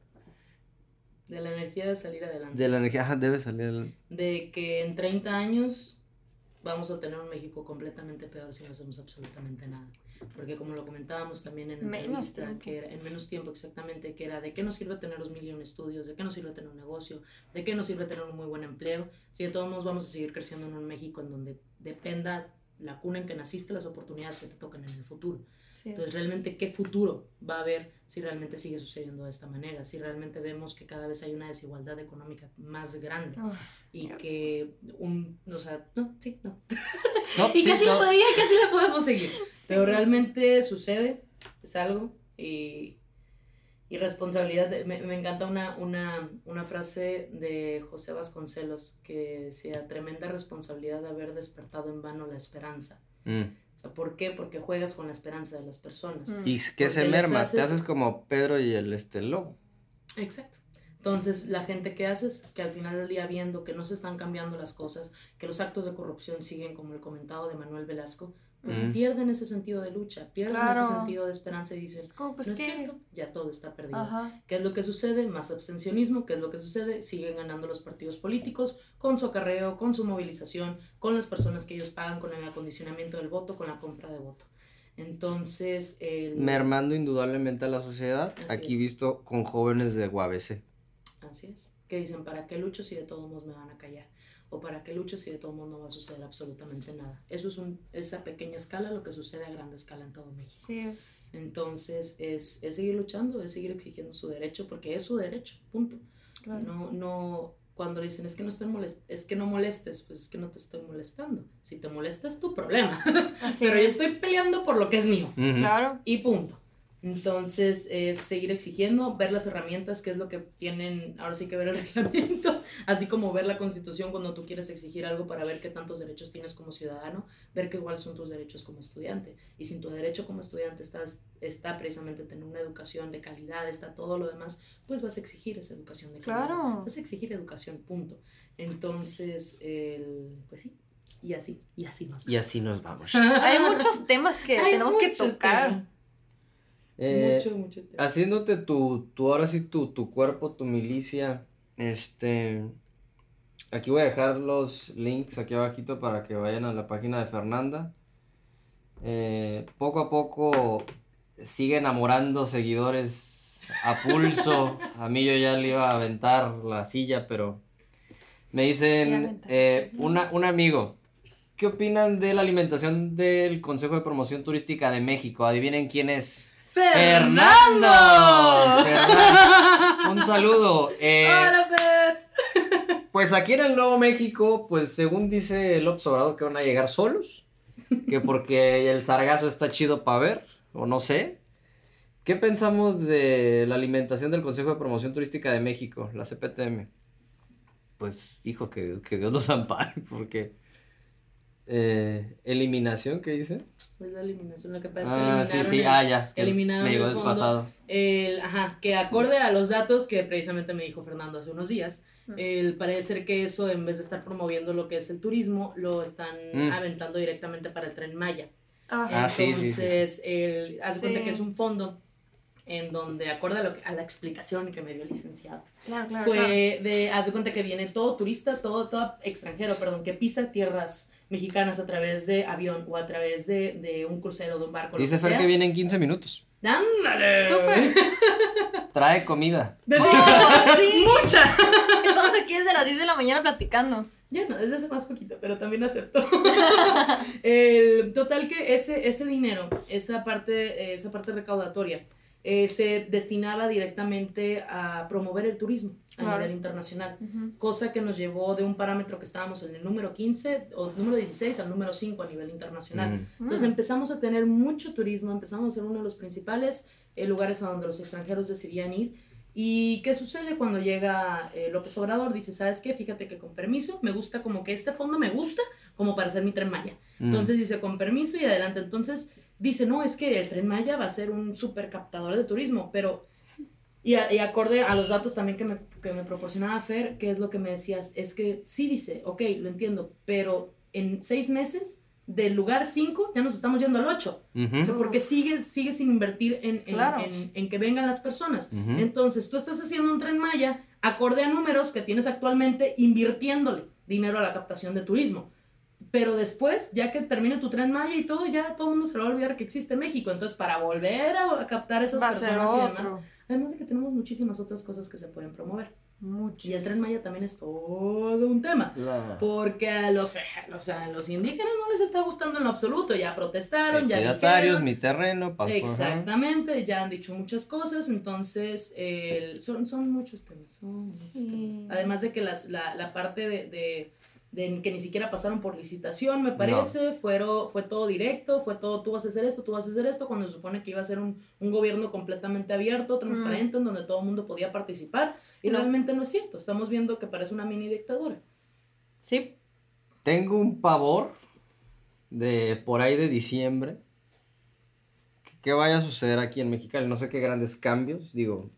De la energía de salir adelante. De la energía, debe salir adelante. De que en 30 años vamos a tener un México completamente peor si no hacemos absolutamente nada porque como lo comentábamos también en la entrevista, que era en menos tiempo exactamente, que era de qué nos sirve tener los mil estudios, de qué nos sirve tener un negocio, de qué nos sirve tener un muy buen empleo, si de todos modos vamos a seguir creciendo en un México en donde dependa la cuna en que naciste, las oportunidades que te tocan en el futuro. Entonces, realmente, ¿qué futuro va a haber si realmente sigue sucediendo de esta manera? Si realmente vemos que cada vez hay una desigualdad económica más grande y que un, o sea, no, sí, no. y casi, no. Podía, casi la podemos seguir. Pero realmente sucede, es algo y, y responsabilidad. me, me, encanta una, una, una frase de José Vasconcelos que decía, tremenda responsabilidad de haber despertado en vano la esperanza. Mm. ¿Por qué? Porque juegas con la esperanza de las personas. Mm. Y que se merma, te haces como Pedro y el este lobo. Exacto. Entonces, la gente que haces, que al final del día viendo que no se están cambiando las cosas, que los actos de corrupción siguen como el comentado de Manuel Velasco, pues pierden ese sentido de lucha, pierden ese sentido de esperanza y dicen, pues, no es cierto, ya todo está perdido. ¿Qué es lo que sucede? Más abstencionismo, ¿qué es lo que sucede? Siguen ganando los partidos políticos con su acarreo, con su movilización, con las personas que ellos pagan, con el acondicionamiento del voto, con la compra de voto. Entonces, el... mermando indudablemente a la sociedad, aquí visto con jóvenes de UABC. Así es, que dicen, ¿para qué lucho si de todos modos me van a callar? O para qué lucho si de todo mundo no va a suceder absolutamente nada. Eso es un, esa pequeña escala lo que sucede a gran escala en todo México. Sí es. Entonces es, es seguir luchando, es seguir exigiendo su derecho, porque es su derecho, punto. No, no, cuando dicen es que no estoy molest es que no molestes, pues es que no te estoy molestando. Si te molesta es tu problema. Pero yo estoy peleando por lo que es mío. Claro. Y punto. Entonces, es seguir exigiendo, ver las herramientas, que es lo que tienen, ahora sí que ver el reglamento, así como ver la constitución cuando tú quieres exigir algo para ver qué tantos derechos tienes como ciudadano, ver qué cuáles son tus derechos como estudiante. Y si tu derecho como estudiante estás, está precisamente tener una educación de calidad, está todo lo demás, pues vas a exigir esa educación de calidad. Claro. Vas a exigir educación, punto. Entonces, el, pues sí, y así, y así nos vamos. Y así nos vamos. Hay muchos temas que tenemos que tocar. Eh, haciéndote tu, tu, ahora sí, tu, tu cuerpo, tu milicia, este, aquí voy a dejar los links aquí abajito para que vayan a la página de Fernanda. Eh, poco a poco sigue enamorando seguidores a pulso. A mí yo ya le iba a aventar la silla, pero me dicen eh, una- un amigo. ¿Qué opinan de la alimentación del Consejo de Promoción Turística de México? Adivinen quién es. ¡Fernando! Fernan- Un saludo. Eh, ¡Hola, Fer! pues aquí en el Nuevo México, pues según dice el observador que van a llegar solos, que porque el sargazo está chido para ver, o no sé. ¿Qué pensamos de la alimentación del Consejo de Promoción Turística de México, la CPTM? Pues, hijo, que, que Dios los ampare, porque... eh, ¿Eliminación qué dice? Pues la eliminación, lo que pasa es que Ah, sí, eliminaron sí, el- ah, ya. es que eliminaron me llegó el fondo. desfasado. El, ajá, que acorde a los datos que precisamente me dijo Fernando hace unos días, Mm. el parece ser que eso en vez de estar promoviendo lo que es el turismo, lo están Mm. aventando directamente para el tren Maya. Ajá. Ah, sí, sí, sí. Entonces, el, haz de cuenta Sí. que es un fondo en donde, acorde a, lo que- a la explicación que me dio el licenciado, Claro, claro. fue claro. de, haz de cuenta que viene todo turista, todo, todo extranjero, perdón, que pisa tierras mexicanas a través de avión o a través de, de un crucero, de un barco, Dice que Fer sea. que viene en 15 minutos. ¡Ándale! ¡Súper! Trae comida. ¡Oh, sí! ¡Mucha! Estamos aquí desde las 10 de la mañana platicando. Ya no, desde hace más poquito, pero también acepto. El, total que ese, ese dinero, esa parte, esa parte recaudatoria, eh, se destinaba directamente a promover el turismo a Claro. nivel internacional. Cosa que nos llevó de un parámetro que estábamos en el número 15 o número 16 al número 5 a nivel internacional. Mm. Entonces empezamos a tener mucho turismo, empezamos a ser uno de los principales eh, lugares a donde los extranjeros decidían ir. ¿Y qué sucede cuando llega eh, López Obrador? Dice, ¿sabes qué? Fíjate que con permiso, me gusta como que este fondo me gusta como para hacer mi tren Maya. Mm. Entonces dice, con permiso y adelante. Entonces dice, no, es que el tren Maya va a ser un super captador de turismo, pero... Y, a- y acorde a los datos también que me, que me proporcionaba Fer, que es lo que me decías, es que sí dice, ok, lo entiendo, pero en seis meses, del lugar 5, ya nos estamos yendo al 8. Ujú. O sea, porque sigues, sigues sin invertir en, en, Claro. en- en que vengan las personas. Entonces, tú estás haciendo un tren Maya acorde a números que tienes actualmente invirtiéndole dinero a la captación de turismo. Pero después, ya que termine tu tren Maya y todo, ya todo el mundo se le va a olvidar que existe México. Entonces, para volver a, a captar esas Va personas y demás, además de que tenemos muchísimas otras cosas que se pueden promover. Mucho. Y el tren Maya también es todo un tema. La- Porque a los, o sea, a los indígenas no les está gustando en lo absoluto. Ya protestaron, ya Ejidatarios, dijeron. mi terreno, pa- Exactamente, ya han dicho muchas cosas, entonces el- son, son muchos temas. son muchos Sí. temas. Además de que las, la, la parte de, de- de que ni siquiera pasaron por licitación, me parece, fueron, fue todo directo, fue todo, tú vas a hacer esto, tú vas a hacer esto, cuando se supone que iba a ser un, un gobierno completamente abierto, transparente, en donde todo el mundo podía participar, y No. realmente no es cierto, estamos viendo que parece una mini dictadura. Sí. Tengo un pavor de por ahí de diciembre. que- ¿Qué vaya a suceder aquí en Mexicali? No sé qué grandes cambios. Digo,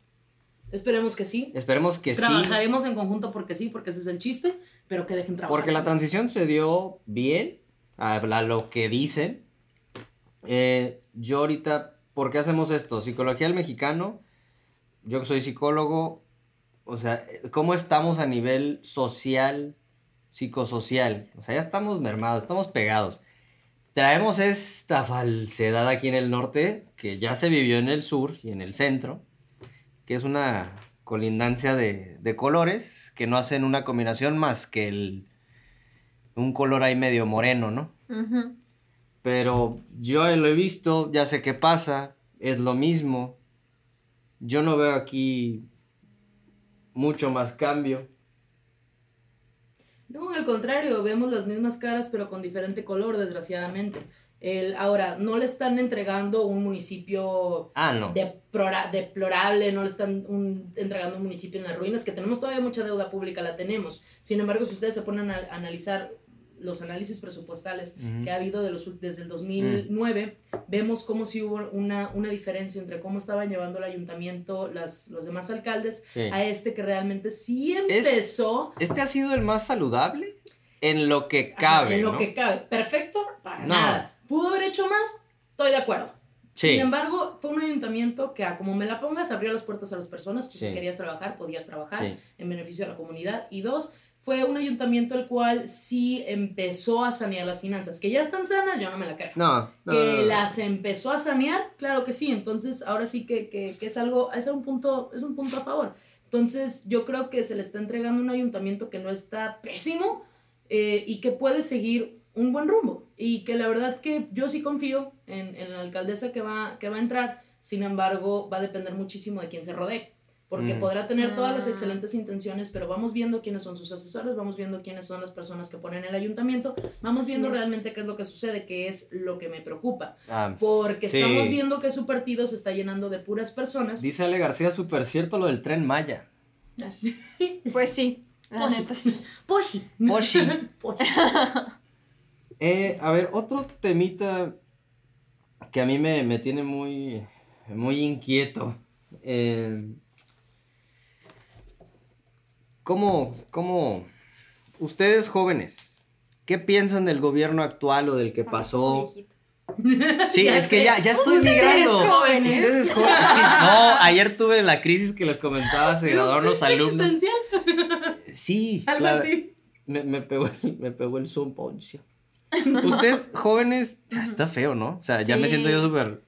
Esperemos que sí. esperemos que sí. Trabajaremos en conjunto porque sí, porque ese es el chiste, pero que dejen trabajar. Porque la transición se dio bien, a a lo que dicen. Eh, yo ahorita, ¿por qué hacemos esto? Psicología del mexicano, yo que soy psicólogo, o sea, ¿cómo estamos a nivel social, psicosocial? O sea, ya estamos mermados, estamos pegados. Traemos esta falsedad aquí en el norte, que ya se vivió en el sur y en el centro, que es una colindancia de, de colores que no hacen una combinación más que el, un color ahí medio moreno, ¿no? Pero yo lo he visto, ya sé qué pasa, es lo mismo. Yo no veo aquí mucho más cambio. No, al contrario, vemos las mismas caras pero con diferente color, desgraciadamente. El, ahora, no le están entregando un municipio Ah, no. deplora- deplorable, no le están un- entregando un municipio en las ruinas, que tenemos todavía mucha deuda pública, la tenemos. Sin embargo, si ustedes se ponen a analizar los análisis presupuestales que ha habido de los, desde el 2009, vemos cómo si hubo una, una diferencia entre cómo estaban llevando el ayuntamiento las, los demás alcaldes Sí. a este que realmente sí empezó Este ha sido el más saludable en lo que Ajá, cabe, en lo ¿no? que cabe. Perfecto, para No. nada. ¿Pudo haber hecho más? Estoy de acuerdo. Sí. Sin embargo, fue un ayuntamiento que, a como me la pongas, abrió las puertas a las personas. Tú, Sí. si querías trabajar, podías trabajar Sí. en beneficio de la comunidad. Y dos, fue un ayuntamiento el cual sí empezó a sanear las finanzas. Que ya están sanas, yo no me la creo. No, no, que no, no. las empezó a sanear, claro que sí. Entonces, ahora sí que, que, que es algo, es un punto, es un punto a favor. Entonces, yo creo que se le está entregando un ayuntamiento que no está pésimo eh, y que puede seguir un buen rumbo. Y que la verdad que yo sí confío en, en la alcaldesa que va, que va a entrar. Sin embargo, va a depender muchísimo de quién se rodee. Porque Mm. podrá tener todas las Ah. excelentes intenciones, pero vamos viendo quiénes son sus asesores, vamos viendo quiénes son las personas que ponen el ayuntamiento, vamos viendo realmente qué es lo que sucede, que es lo que me preocupa. Ah, Porque Sí. estamos viendo que su partido se está llenando de puras personas. dice Ale García, súper cierto lo del tren Maya. Pues sí, la Pues sí. neta sí. Poshi. Poshi. Poshi. Eh, a ver, otro temita que a mí me, me tiene muy, muy inquieto. Eh, ¿cómo, cómo, ustedes jóvenes, qué piensan del gobierno actual o del que pasó? Sí, Ya es que ya, ya estoy Ustedes migrando. jóvenes. Ustedes jóvenes. No, ayer tuve la crisis que les comentaba, se graduaron los ¿Crisis alumnos. existencial? Sí, Algo la- así. me, me pegó el, me pegó el Zoom Poncio. Ustedes, jóvenes, ya está feo, ¿no? O sea, ya me siento yo súper.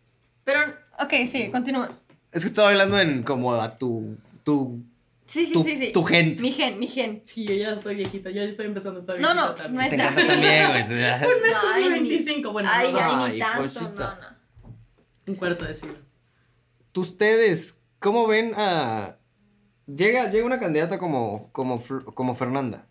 Pero, ok, sí, continúa. Es que estoy hablando en como a tu. tu. Sí, sí, tu, sí, sí. tu gente. Mi gen, mi gen. Sí, yo ya estoy viejita, yo ya estoy empezando a estar No, viejita no, también. no es- Te también, güey. mes ni- 25, bueno, Ay, no, ay, Ay, ni tanto, cosita. no, no. un cuarto de siglo. Ustedes, ¿cómo ven a. Llega, llega una candidata como, como, como Fernanda.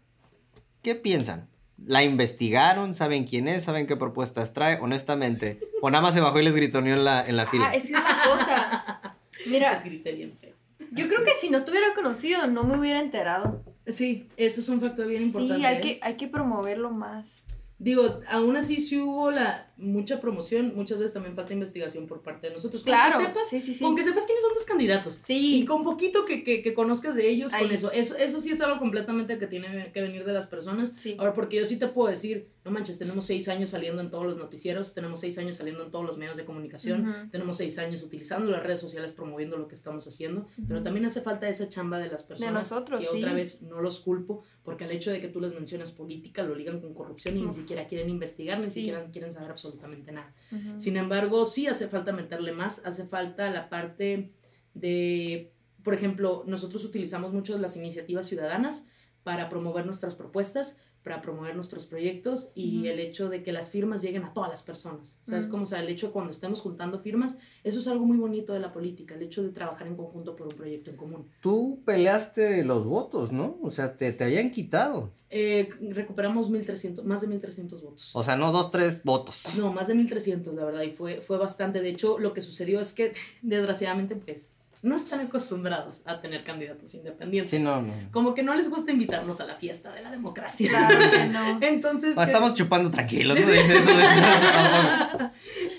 ¿Qué piensan? ¿La investigaron? ¿Saben quién es? ¿Saben qué propuestas trae? Honestamente. O nada más se bajó y les gritoneó en la, en la fila. Ah, es que es una cosa. Mira, Les grité bien feo. yo creo que si no te hubiera conocido, no me hubiera enterado. Sí, eso es un factor bien importante. Sí, hay ¿eh? que, hay que promoverlo más. Digo, aún así sí hubo la mucha promoción, muchas veces también falta investigación por parte de nosotros. Con Claro. que sepas, sí, sí, sí. con que sepas quiénes son tus candidatos. Y Sí. con poquito que, que, que conozcas de ellos, con Ahí. eso. eso. Eso sí es algo completamente que tiene que venir de las personas. Sí. Ahora, porque yo sí te puedo decir, no manches, tenemos seis años saliendo en todos los noticieros, tenemos seis años saliendo en todos los medios de comunicación, Ujú. tenemos seis años utilizando las redes sociales promoviendo lo que estamos haciendo, pero Ujú. también hace falta esa chamba de las personas nosotros, que sí. otra vez no los culpo, porque al hecho de que tú les mencionas política lo ligan con corrupción y ni Uf. siquiera quieren investigar, ni Sí. siquiera quieren saber absolutamente nada. Ujú. Sin embargo, sí hace falta meterle más, hace falta la parte de, por ejemplo, nosotros utilizamos mucho las iniciativas ciudadanas para promover nuestras propuestas, para promover nuestros proyectos y el hecho de que las firmas lleguen a todas las personas. ¿Sabes Ujú. cómo? O sea, el hecho de cuando estemos juntando firmas, eso es algo muy bonito de la política, el hecho de trabajar en conjunto por un proyecto en común. Tú peleaste los votos, ¿no? O sea, te, te habían quitado. Eh, recuperamos 1300, más de 1300 votos. O sea, no dos, tres votos. No, más de 1300, la verdad, y fue, fue bastante. De hecho, lo que sucedió es que, desgraciadamente, pues, no están acostumbrados a tener candidatos independientes. Sí, no, no. Como que no les gusta invitarnos a la fiesta de la democracia. Claro que no. Entonces, que- Estamos chupando tranquilos, no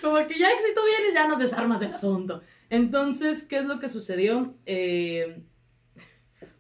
como que ya tú vienes, ya nos desarmas el asunto. Entonces, ¿qué es lo que sucedió? Eh,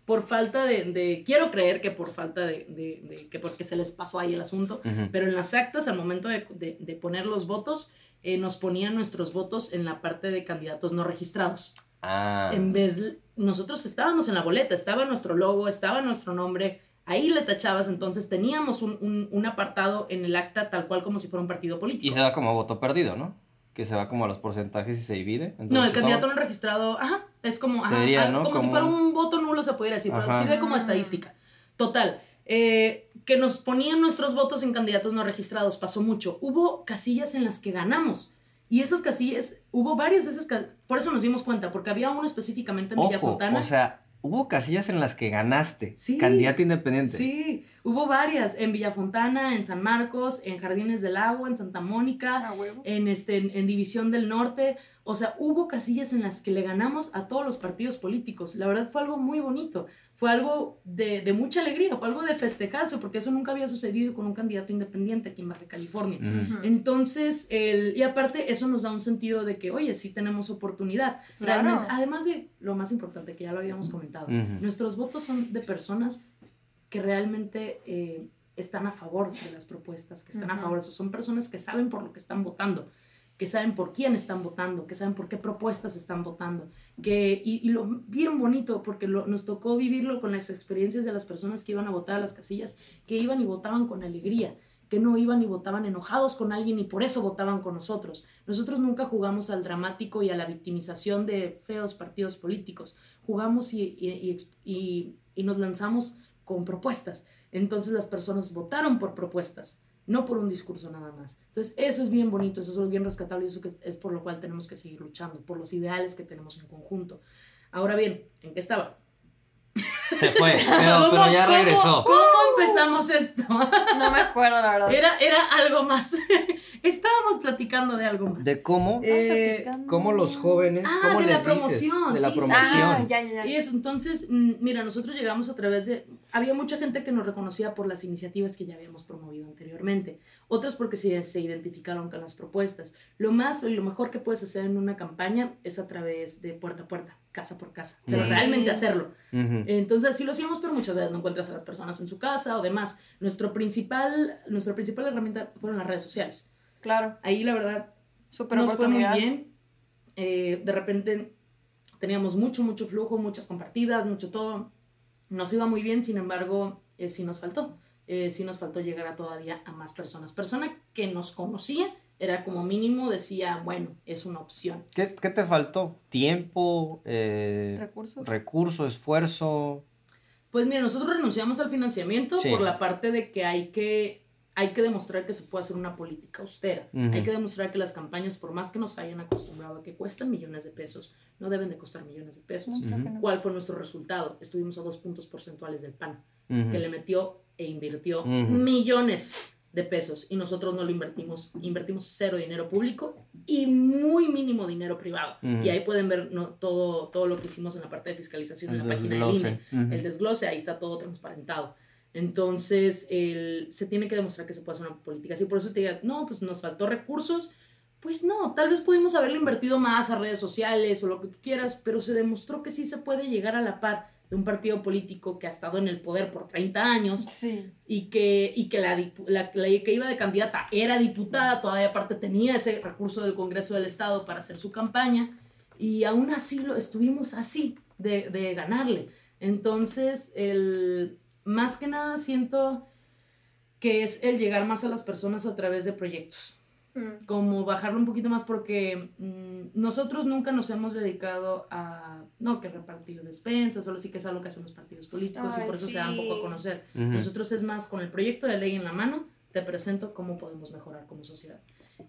por falta de, de- quiero creer que por falta de, de- de- que porque se les pasó ahí el asunto, pero en las actas, al momento de, de- de poner los votos, eh, nos ponían nuestros votos en la parte de candidatos no registrados. Ah. En vez, nosotros estábamos en la boleta, estaba nuestro logo, estaba nuestro nombre, ahí le tachabas, entonces teníamos un, un- un apartado en el acta tal cual como si fuera un partido político. Y se va como voto perdido, ¿no? Que se va como a los porcentajes y se divide. no, Entonces, el candidato no registrado, ajá, es como, ajá, Sería, ah, ¿no? como, si fuera un- voto nulo, se pudiera decir, pero Ajá. sirve como estadística. Total, eh, que nos ponían nuestros votos en candidatos no registrados, pasó mucho. Hubo casillas en las que ganamos. Y esas casillas, hubo varias de esas casillas, por eso nos dimos cuenta, porque había una específicamente en Villa Ojo, Fontana. o sea, hubo casillas en las que ganaste. Sí. Candidato independiente. Sí, hubo varias, en Villa Fontana, en San Marcos, en Jardines del Lago, en Santa Mónica, A huevo. en, este, en, en División del Norte. O sea, hubo casillas en las que le ganamos a todos los partidos políticos. La verdad fue algo muy bonito. Fue algo de, de mucha alegría, fue algo de festejarse, porque eso nunca había sucedido con un candidato independiente aquí en Baja California. Entonces, el, y aparte, eso nos da un sentido de que, oye, sí tenemos oportunidad. Claro. Realmente, además de lo más importante que ya lo habíamos comentado, nuestros votos son de personas que realmente eh, están a favor de las propuestas, que están a favor de eso. Son personas que saben por lo que están votando, que saben por quién están votando, que saben por qué propuestas están votando. Que, y, lo bien bonito, porque nos tocó vivirlo con las experiencias de las personas que iban a votar a las casillas, que iban y votaban con alegría, que no iban y votaban enojados con alguien y por eso votaban con nosotros. Nosotros nunca jugamos al dramático y a la victimización de feos partidos políticos. Jugamos y, y, y nos lanzamos con propuestas. Entonces las personas votaron por propuestas no por un discurso nada más. Entonces, eso es bien bonito, eso es bien rescatable y eso es por lo cual tenemos que seguir luchando, por los ideales que tenemos en conjunto. Ahora bien, ¿en qué estaba? Se fue, pero, ya regresó. ¿Cómo empezamos esto? No me acuerdo, la verdad. Era, era algo más. Estábamos platicando de algo más. De cómo, eh, cómo los jóvenes, ah, cómo de les la promoción. de la promoción. Ah, ya, ya, ya. Y eso, entonces, mm, mira, nosotros llegamos a través de... Había mucha gente que nos reconocía por las iniciativas que ya habíamos promovido anteriormente. Otras porque se, se identificaron con las propuestas. Lo más y lo mejor que puedes hacer en una campaña es a través de puerta a puerta casa por casa, o sea, realmente hacerlo. Entonces, así lo hacíamos, pero muchas veces no encuentras a las personas en su casa o demás. Nuestro principal, nuestra principal herramienta fueron las redes sociales. Claro. Ahí, la verdad, nos fue muy bien. Eh, de repente teníamos mucho, mucho flujo, muchas compartidas, mucho todo. Nos iba muy bien, sin embargo, eh, sí nos faltó. Eh, sí nos faltó llegar a todavía a más personas. Persona que nos conocía era como mínimo, decía, bueno, es una opción. ¿Qué, te faltó? ¿Tiempo? Eh, ¿Recursos? ¿Recurso? ¿Esfuerzo? Pues mira, nosotros renunciamos al financiamiento por la parte de que hay que, hay que demostrar que se puede hacer una política austera. Hay que demostrar que las campañas, por más que nos hayan acostumbrado a que cuestan millones de pesos, no deben de costar millones de pesos. ¿Cuál fue nuestro resultado? Estuvimos a dos puntos porcentuales del PAN, que le metió e invirtió millones de pesos y nosotros no lo invertimos, invertimos cero dinero público y muy mínimo dinero privado. Y ahí pueden ver ¿no? todo, todo lo que hicimos en la parte de fiscalización en la página de INE, el desglose, ahí está todo transparentado. Entonces, el, se tiene que demostrar que se puede hacer una política así. Por eso te diga, no, pues nos faltó recursos. Pues no, tal vez pudimos haberlo invertido más a redes sociales o lo que tú quieras, pero se demostró que sí se puede llegar a la par de un partido político que ha estado en el poder por 30 años y que, y que la, la, que iba de candidata era diputada, todavía aparte tenía ese recurso del Congreso del Estado para hacer su campaña y aún así lo estuvimos así de, de ganarle. Entonces, el, más que nada siento que es el llegar más a las personas a través de proyectos. Mm. Como bajarlo un poquito más porque mm, nosotros nunca nos hemos dedicado a, no, que repartir despensas, solo sí que es algo que hacen los partidos políticos y por eso se da un poco a conocer. Nosotros es más con el proyecto de ley en la mano, te presento cómo podemos mejorar como sociedad.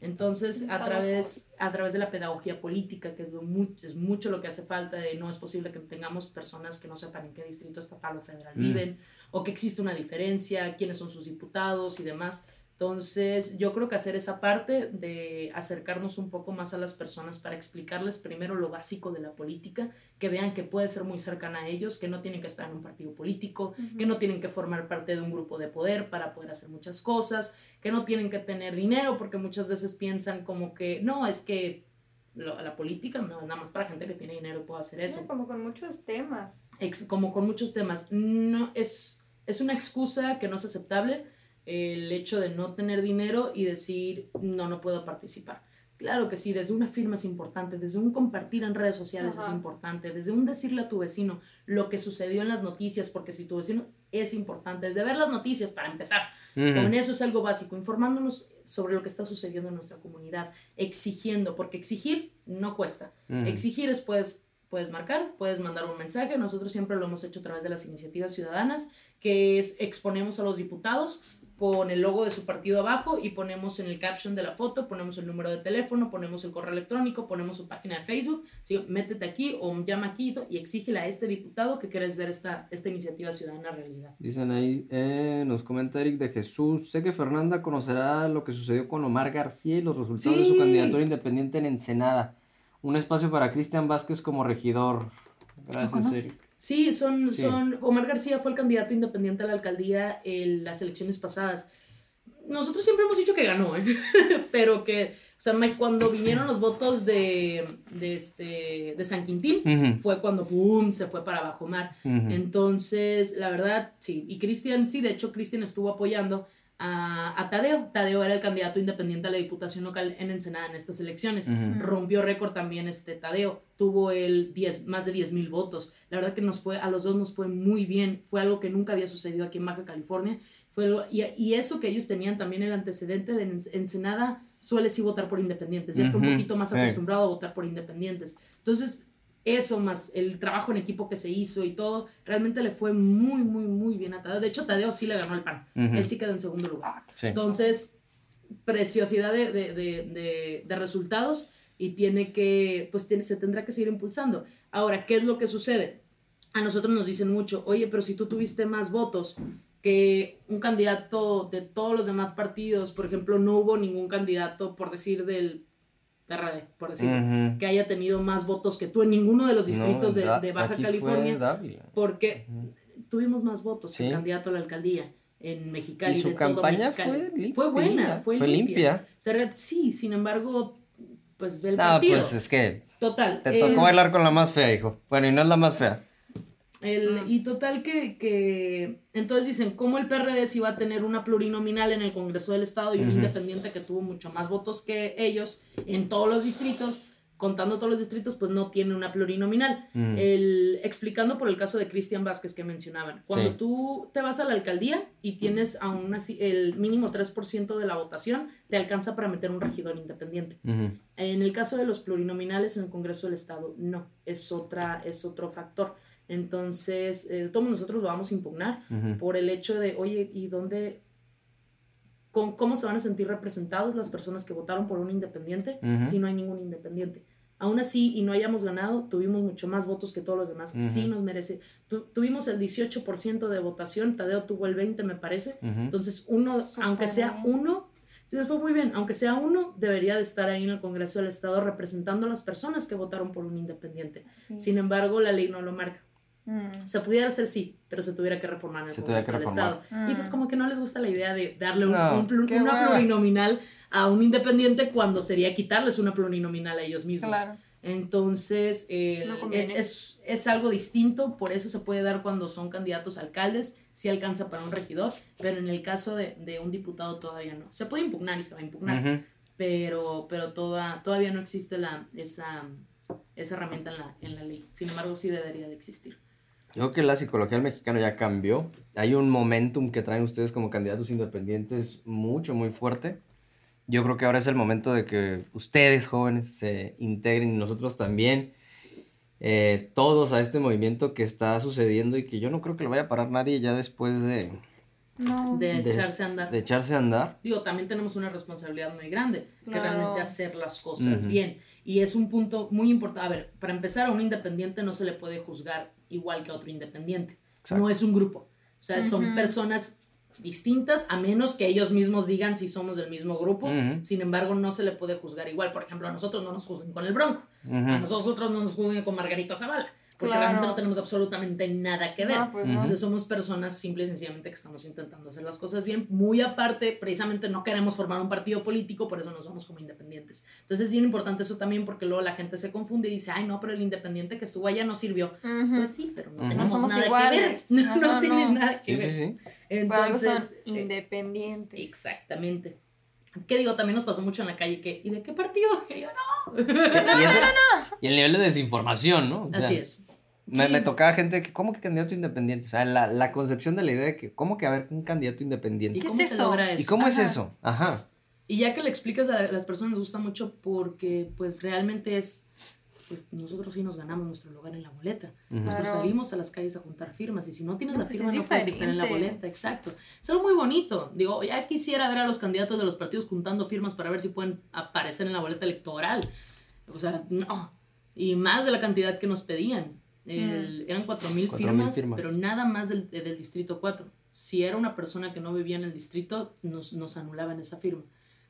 Entonces, a través, a través de la pedagogía política, que es, lo es mucho lo que hace falta, de no es posible que tengamos personas que no sepan en qué distrito estatal o federal viven, o que existe una diferencia, quiénes son sus diputados y demás. Entonces, yo creo que hacer esa parte de acercarnos un poco más a las personas para explicarles primero lo básico de la política, que vean que puede ser muy cercana a ellos, que no tienen que estar en un partido político, que no tienen que formar parte de un grupo de poder para poder hacer muchas cosas, que no tienen que tener dinero, porque muchas veces piensan como que, no, es que la política no es nada más para gente que tiene dinero puede hacer eso. como con muchos temas. como con muchos temas. No, es, es una excusa que no es aceptable el hecho de no tener dinero y decir, no, no puedo participar. Claro que sí, desde una firma es importante, desde un compartir en redes sociales es importante, desde un decirle a tu vecino lo que sucedió en las noticias, porque si tu vecino es importante, desde ver las noticias para empezar, con eso es algo básico, informándonos sobre lo que está sucediendo en nuestra comunidad, exigiendo, porque exigir no cuesta, exigir es pues, puedes marcar, puedes mandar un mensaje, nosotros siempre lo hemos hecho a través de las iniciativas ciudadanas, que es exponemos a los diputados con el logo de su partido abajo y ponemos en el caption de la foto, ponemos el número de teléfono, ponemos el correo electrónico, ponemos su página de Facebook, ¿sí? métete aquí o llama aquí y exígele a este diputado que quieres ver esta, esta iniciativa ciudadana realidad. Dicen ahí, eh, nos comenta Eric de Jesús, sé que Fernanda conocerá lo que sucedió con Omar García y los resultados de su candidatura independiente en Ensenada. Un espacio para Cristian Vázquez como regidor. Gracias, Eric. Sí, son, son, Omar García fue el candidato independiente a la alcaldía en las elecciones pasadas. Nosotros siempre hemos dicho que ganó, ¿eh? pero que, o sea, cuando vinieron los votos de, de, este, de San Quintín, fue cuando, ¡pum!, se fue para abajo Omar. Entonces, la verdad, sí, y Cristian, sí, de hecho, Cristian estuvo apoyando a, a Tadeo. Tadeo era el candidato independiente a la diputación local en Ensenada en estas elecciones. Rompió récord también este Tadeo. Tuvo el 10, más de 10 mil votos. La verdad que nos fue, a los dos nos fue muy bien. Fue algo que nunca había sucedido aquí en Baja California. Fue algo- y, y eso que ellos tenían también el antecedente de en Ensenada suele sí votar por independientes. Ya está un poquito más sí. acostumbrado a votar por independientes. Entonces, eso más el trabajo en equipo que se hizo y todo, realmente le fue muy, muy, muy bien a Tadeo. De hecho, Tadeo sí le ganó el pan. Ujú. Él sí quedó en segundo lugar. Sí. Entonces, preciosidad de, de, de, de- de resultados y tiene que, pues tiene, se tendrá que seguir impulsando. Ahora, ¿qué es lo que sucede? A nosotros nos dicen mucho, oye, pero si tú tuviste más votos que un candidato de todos los demás partidos, por ejemplo, no hubo ningún candidato, por decir, del PRD, por decir, Ujú. que haya tenido más votos que tú en ninguno de los distritos No, de, Da- de Baja California, porque tuvimos más votos que el candidato a la alcaldía en Mexicali. Y su de todo campaña Mexicali. fue limpia. Fue buena, fue, Fue limpia. sí, sin embargo, pues ve el No, partido. pues es que Total. te tocó bailar con la más fea, hijo. Bueno, y no es la más fea. El- y total que, que entonces dicen, ¿cómo el PRD si va a tener una plurinominal en el Congreso del Estado y un independiente que tuvo mucho más votos que ellos en todos los distritos? Contando todos los distritos, pues no tiene una plurinominal. El, explicando por el caso de Cristian Vázquez que mencionaban. Cuando Sí. tú te vas a la alcaldía y tienes aún así el mínimo 3% de la votación, te alcanza para meter un regidor independiente. En el caso de los plurinominales en el Congreso del Estado, no, es, otra, es otro factor. Entonces, eh, todos nosotros lo vamos a impugnar por el hecho de, oye, ¿y dónde, con, cómo se van a sentir representados las personas que votaron por un independiente si no hay ningún independiente? Aún así, y no hayamos ganado, tuvimos mucho más votos que todos los demás. Sí nos merece. Tu- tuvimos el 18% de votación, Tadeo tuvo el 20%, me parece. Entonces, uno, aunque sea bien. uno, sí, les fue muy bien, aunque sea uno, debería de estar ahí en el Congreso del Estado representando a las personas que votaron por un independiente. Sí. Sin embargo, la ley no lo marca. Mm. Se pudiera hacer sí, pero se tuviera que reformar en el Se Congreso del. Estado. Y pues Mm. como que no les gusta la idea de darle un- No, una plurinominal a un independiente cuando sería quitarles una plurinominal a ellos mismos. Claro. Entonces, No es, es, es algo distinto, por eso se puede dar cuando son candidatos a alcaldes, si alcanza para un regidor, pero en el caso de, de un diputado todavía no. Se puede impugnar y se va a impugnar, pero, pero toda, todavía no existe la, esa, esa herramienta en la, en la ley. Sin embargo, sí debería de existir. Yo creo que la psicología del mexicano ya cambió. Hay un momentum que traen ustedes como candidatos independientes mucho, muy fuerte. Yo creo que ahora es el momento de que ustedes, jóvenes, se integren y nosotros también, eh, todos a este movimiento que está sucediendo y que yo no creo que lo vaya a parar nadie ya después de, No. De de- echarse a andar. de echarse a andar. Digo, también tenemos una responsabilidad muy grande, que Claro. realmente hacer las cosas Ujú. bien. Y es un punto muy importante. A ver, para empezar, a un independiente no se le puede juzgar igual que a otro independiente. Exacto. No es un grupo. O sea, son personas distintas, a menos que ellos mismos digan si somos del mismo grupo. Sin embargo, no se le puede juzgar igual. Por ejemplo, a nosotros no nos juzguen con el Bronco. A nosotros no nos juzguen con Margarita Zavala. Porque Claro. realmente no tenemos absolutamente nada que ver. No, pues no. Entonces somos personas simple y sencillamente que estamos intentando hacer las cosas bien. Muy aparte, precisamente no queremos formar un partido político, por eso nos vamos como independientes. Entonces es bien importante eso también porque luego la gente se confunde y dice, ay no, pero el independiente que estuvo allá no sirvió. Pues sí, pero no tenemos No somos nada iguales. que ver. No, no tiene no. nada que Sí, ver. sí, sí. Algo son Entonces, eh, independientes. exactamente. ¿Qué digo? También nos pasó mucho en la calle que, ¿y de qué partido? Y yo, no. Y, ese- y el nivel de desinformación, ¿no? O sea, Así es. Me, Sí. me tocaba gente que, ¿cómo que candidato independiente? O sea, la, la concepción de la idea de que, ¿cómo que haber un candidato ¿Y independiente? ¿Qué cómo es se eso? logra eso? ¿Y cómo es Ajá. eso? Ajá. Y ya que le explicas a las personas les gusta mucho porque pues realmente es, pues nosotros sí nos ganamos nuestro lugar en la boleta. Ujú. Nosotros Claro. salimos a las calles a juntar firmas y si no tienes No, la pues firma es no puedes estar en la boleta, exacto. Es algo muy bonito. Digo, ya quisiera ver a los candidatos de los partidos juntando firmas para ver si pueden aparecer en la boleta electoral. O sea, no. Y más de la cantidad que nos pedían. El- Eran 4.000 Cuatro mil firmas, firmas. pero nada más del, del distrito 4. Si era una persona que no vivía en el distrito, nos, nos anulaban esa firma.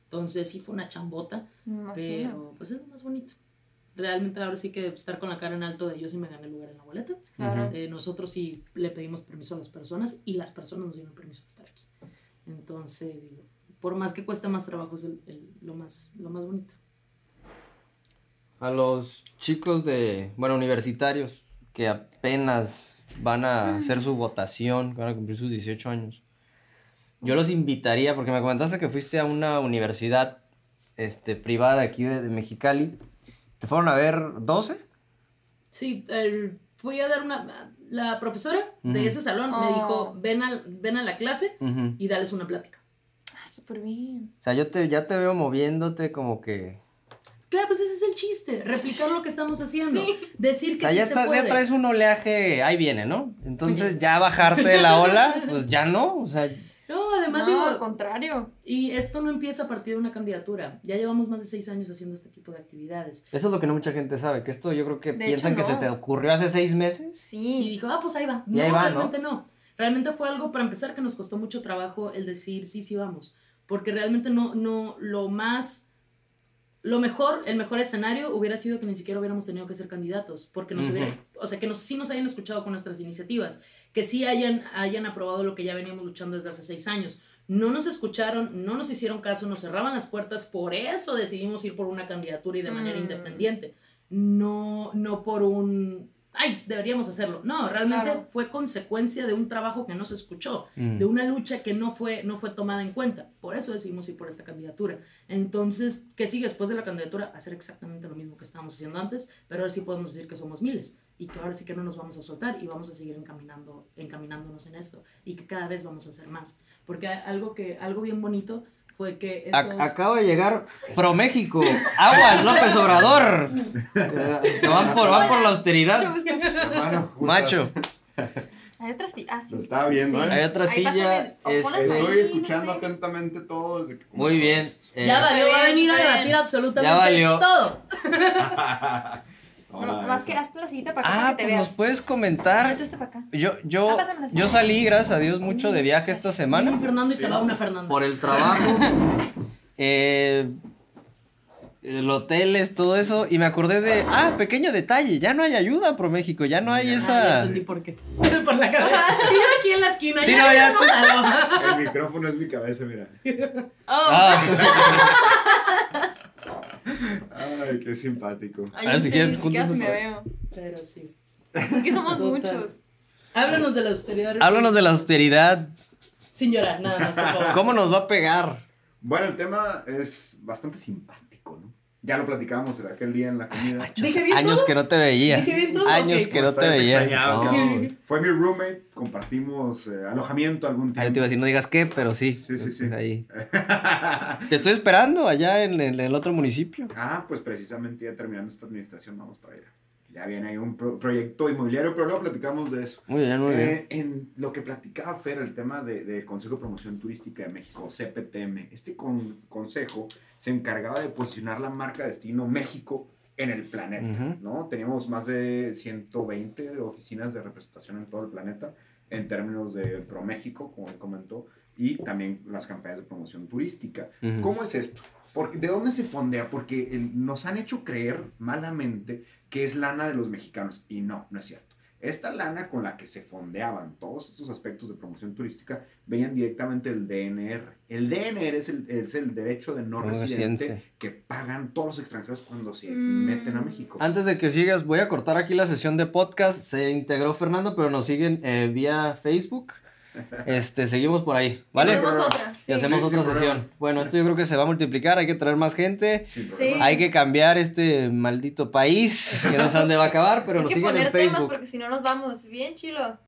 Entonces sí fue una chambota, pero pues es lo más bonito. Realmente ahora sí que estar con la cara en alto de yo sí me gané el lugar en la boleta. Claro. Eh, nosotros sí le pedimos permiso a las personas y las personas nos dieron permiso de estar aquí. Entonces, digo, por más que cuesta más trabajo, es el- el- lo, más, lo más bonito. A los chicos de, bueno, universitarios que apenas van a hacer su votación, que van a cumplir sus 18 años. yo los invitaría, porque me comentaste que fuiste a una universidad este, privada aquí de, de Mexicali. ¿Te fueron a ver 12? Sí, el- fui a dar una... La profesora de Ujú. ese salón me Oh. dijo, ven a, ven a la clase Ujú. y dales una plática. Ah, súper bien. O sea, yo te, ya te veo moviéndote como que... Claro, pues ese es el chiste, replicar lo que estamos haciendo. Sí. Decir O que sea, sí ya, se está- puede. ya traes un oleaje, ahí viene, ¿no? Entonces ya bajarte de la ola, pues ya no. O sea, No, además no, digo, al contrario. y esto no empieza a partir de una candidatura. Ya llevamos más de seis años haciendo este tipo de actividades. eso es lo que no mucha gente sabe, que esto yo creo que De piensan hecho, que se no. te ocurrió hace seis meses. Y Sí. dijo, ah, pues ahí va. Y No, ahí va, ¿no? realmente ¿no? Realmente fue algo, para empezar, que nos costó mucho trabajo el decir, sí, sí, vamos. Porque realmente no, no, lo más, lo mejor, el mejor escenario hubiera sido que ni siquiera hubiéramos tenido que ser candidatos. Porque nos hubiera, o sea, que nos, sí nos hayan escuchado con nuestras iniciativas. Que sí hayan, hayan aprobado lo que ya veníamos luchando desde hace seis años. No nos escucharon, no nos hicieron caso, nos cerraban las puertas, por eso decidimos ir por una candidatura y de manera Mm. independiente. No, no por un, ay, deberíamos hacerlo. No, realmente Claro. fue consecuencia de un trabajo que no se escuchó, Mm. de una lucha que no fue, no fue tomada en cuenta. Por eso decidimos ir por esta candidatura. Entonces, ¿qué sigue después de la candidatura? Hacer exactamente lo mismo que estábamos haciendo antes, pero ahora sí podemos decir que somos miles y que ahora sí que no nos vamos a soltar y vamos a seguir encaminando, encaminándonos en esto y que cada vez vamos a hacer más. Porque algo, que, algo bien bonito fue que Ac- esos... acaba de llegar Pro México. Aguas, López Obrador. Eh, van por, van por la austeridad. Hermano, Macho. Hay otra sí. Ah, sí. Lo estaba viendo, Sí. ¿eh? Hay otra silla. este- ahí. Estoy no escuchando sé. atentamente todo desde que Muy bien. eh, Ya valió, va a venir a debatir absolutamente Ya valió. todo. No, Ahora, más que hazte la sillita para acá ah, para que te pues nos puedes No, comentar. tú para acá. Yo, yo, Ah, yo salí, gracias a Dios, mucho de viaje esta semana. Fernando y se va una Fernanda. Por el trabajo. eh, el hoteles, todo eso. Y me acordé de. Ah, pequeño detalle. Ya no hay ayuda Pro México. Ya no hay Ah, ya esa. entendí por qué. por la cabeza. Y yo aquí en la esquina. Sí, ya no, ya- algo. El micrófono es mi cabeza, mira. Oh. Ah, Ay, qué simpático. Ay, A ver, yo si quieren, me veo. Pero sí. Es que somos Total. muchos. Háblanos de la austeridad. háblanos de la austeridad. Sin llorar, nada más, por favor. ¿Cómo nos va a pegar? Bueno, el tema es bastante simpático. Ya lo platicábamos en aquel día en la comida. Dije bien Años todo? que no te veía. ¿Dije bien todo? Años que no te veía. No. Fue mi roommate, compartimos eh, alojamiento algún Ahí te iba a tiempo. decir, no digas qué, pero sí. Sí, sí, sí. Ahí. Te estoy esperando allá en el otro municipio. Ah, pues precisamente ya terminando esta administración vamos para allá. Ya viene ahí un pro- proyecto inmobiliario, pero luego platicamos de eso. Muy bien, muy bien. Eh, en lo que platicaba Fer, el tema de- del Consejo de Promoción Turística de México, CPTM, este con- consejo se encargaba de posicionar la marca destino México en el planeta. ¿no? Teníamos más de 120 oficinas de representación en todo el planeta en términos de ProMéxico, como él comentó, y también las campañas de promoción turística. Ujú. ¿Cómo es esto? Porque, ¿De dónde se fondea? Porque el- nos han hecho creer malamente que es lana de los mexicanos. Y no, no es cierto. Esta lana con la que se fondeaban todos estos aspectos de promoción turística venían directamente del DNR. El DNR es el, es el derecho de no No residente residente. que pagan todos los extranjeros cuando se Mm. meten a México. Antes de que sigas, voy a cortar aquí la sesión de podcast. Se integró Fernando, pero nos siguen eh, vía Facebook. Este, seguimos por ahí, ¿vale? Hacemos otra. Y hacemos Sí, otra sesión. Bueno, esto yo creo que se va a multiplicar, hay que traer más gente. Hay que cambiar este maldito país, que no sé dónde va a acabar, pero Hay nos que siguen poner en temas Facebook. porque si no nos vamos. Bien chilo.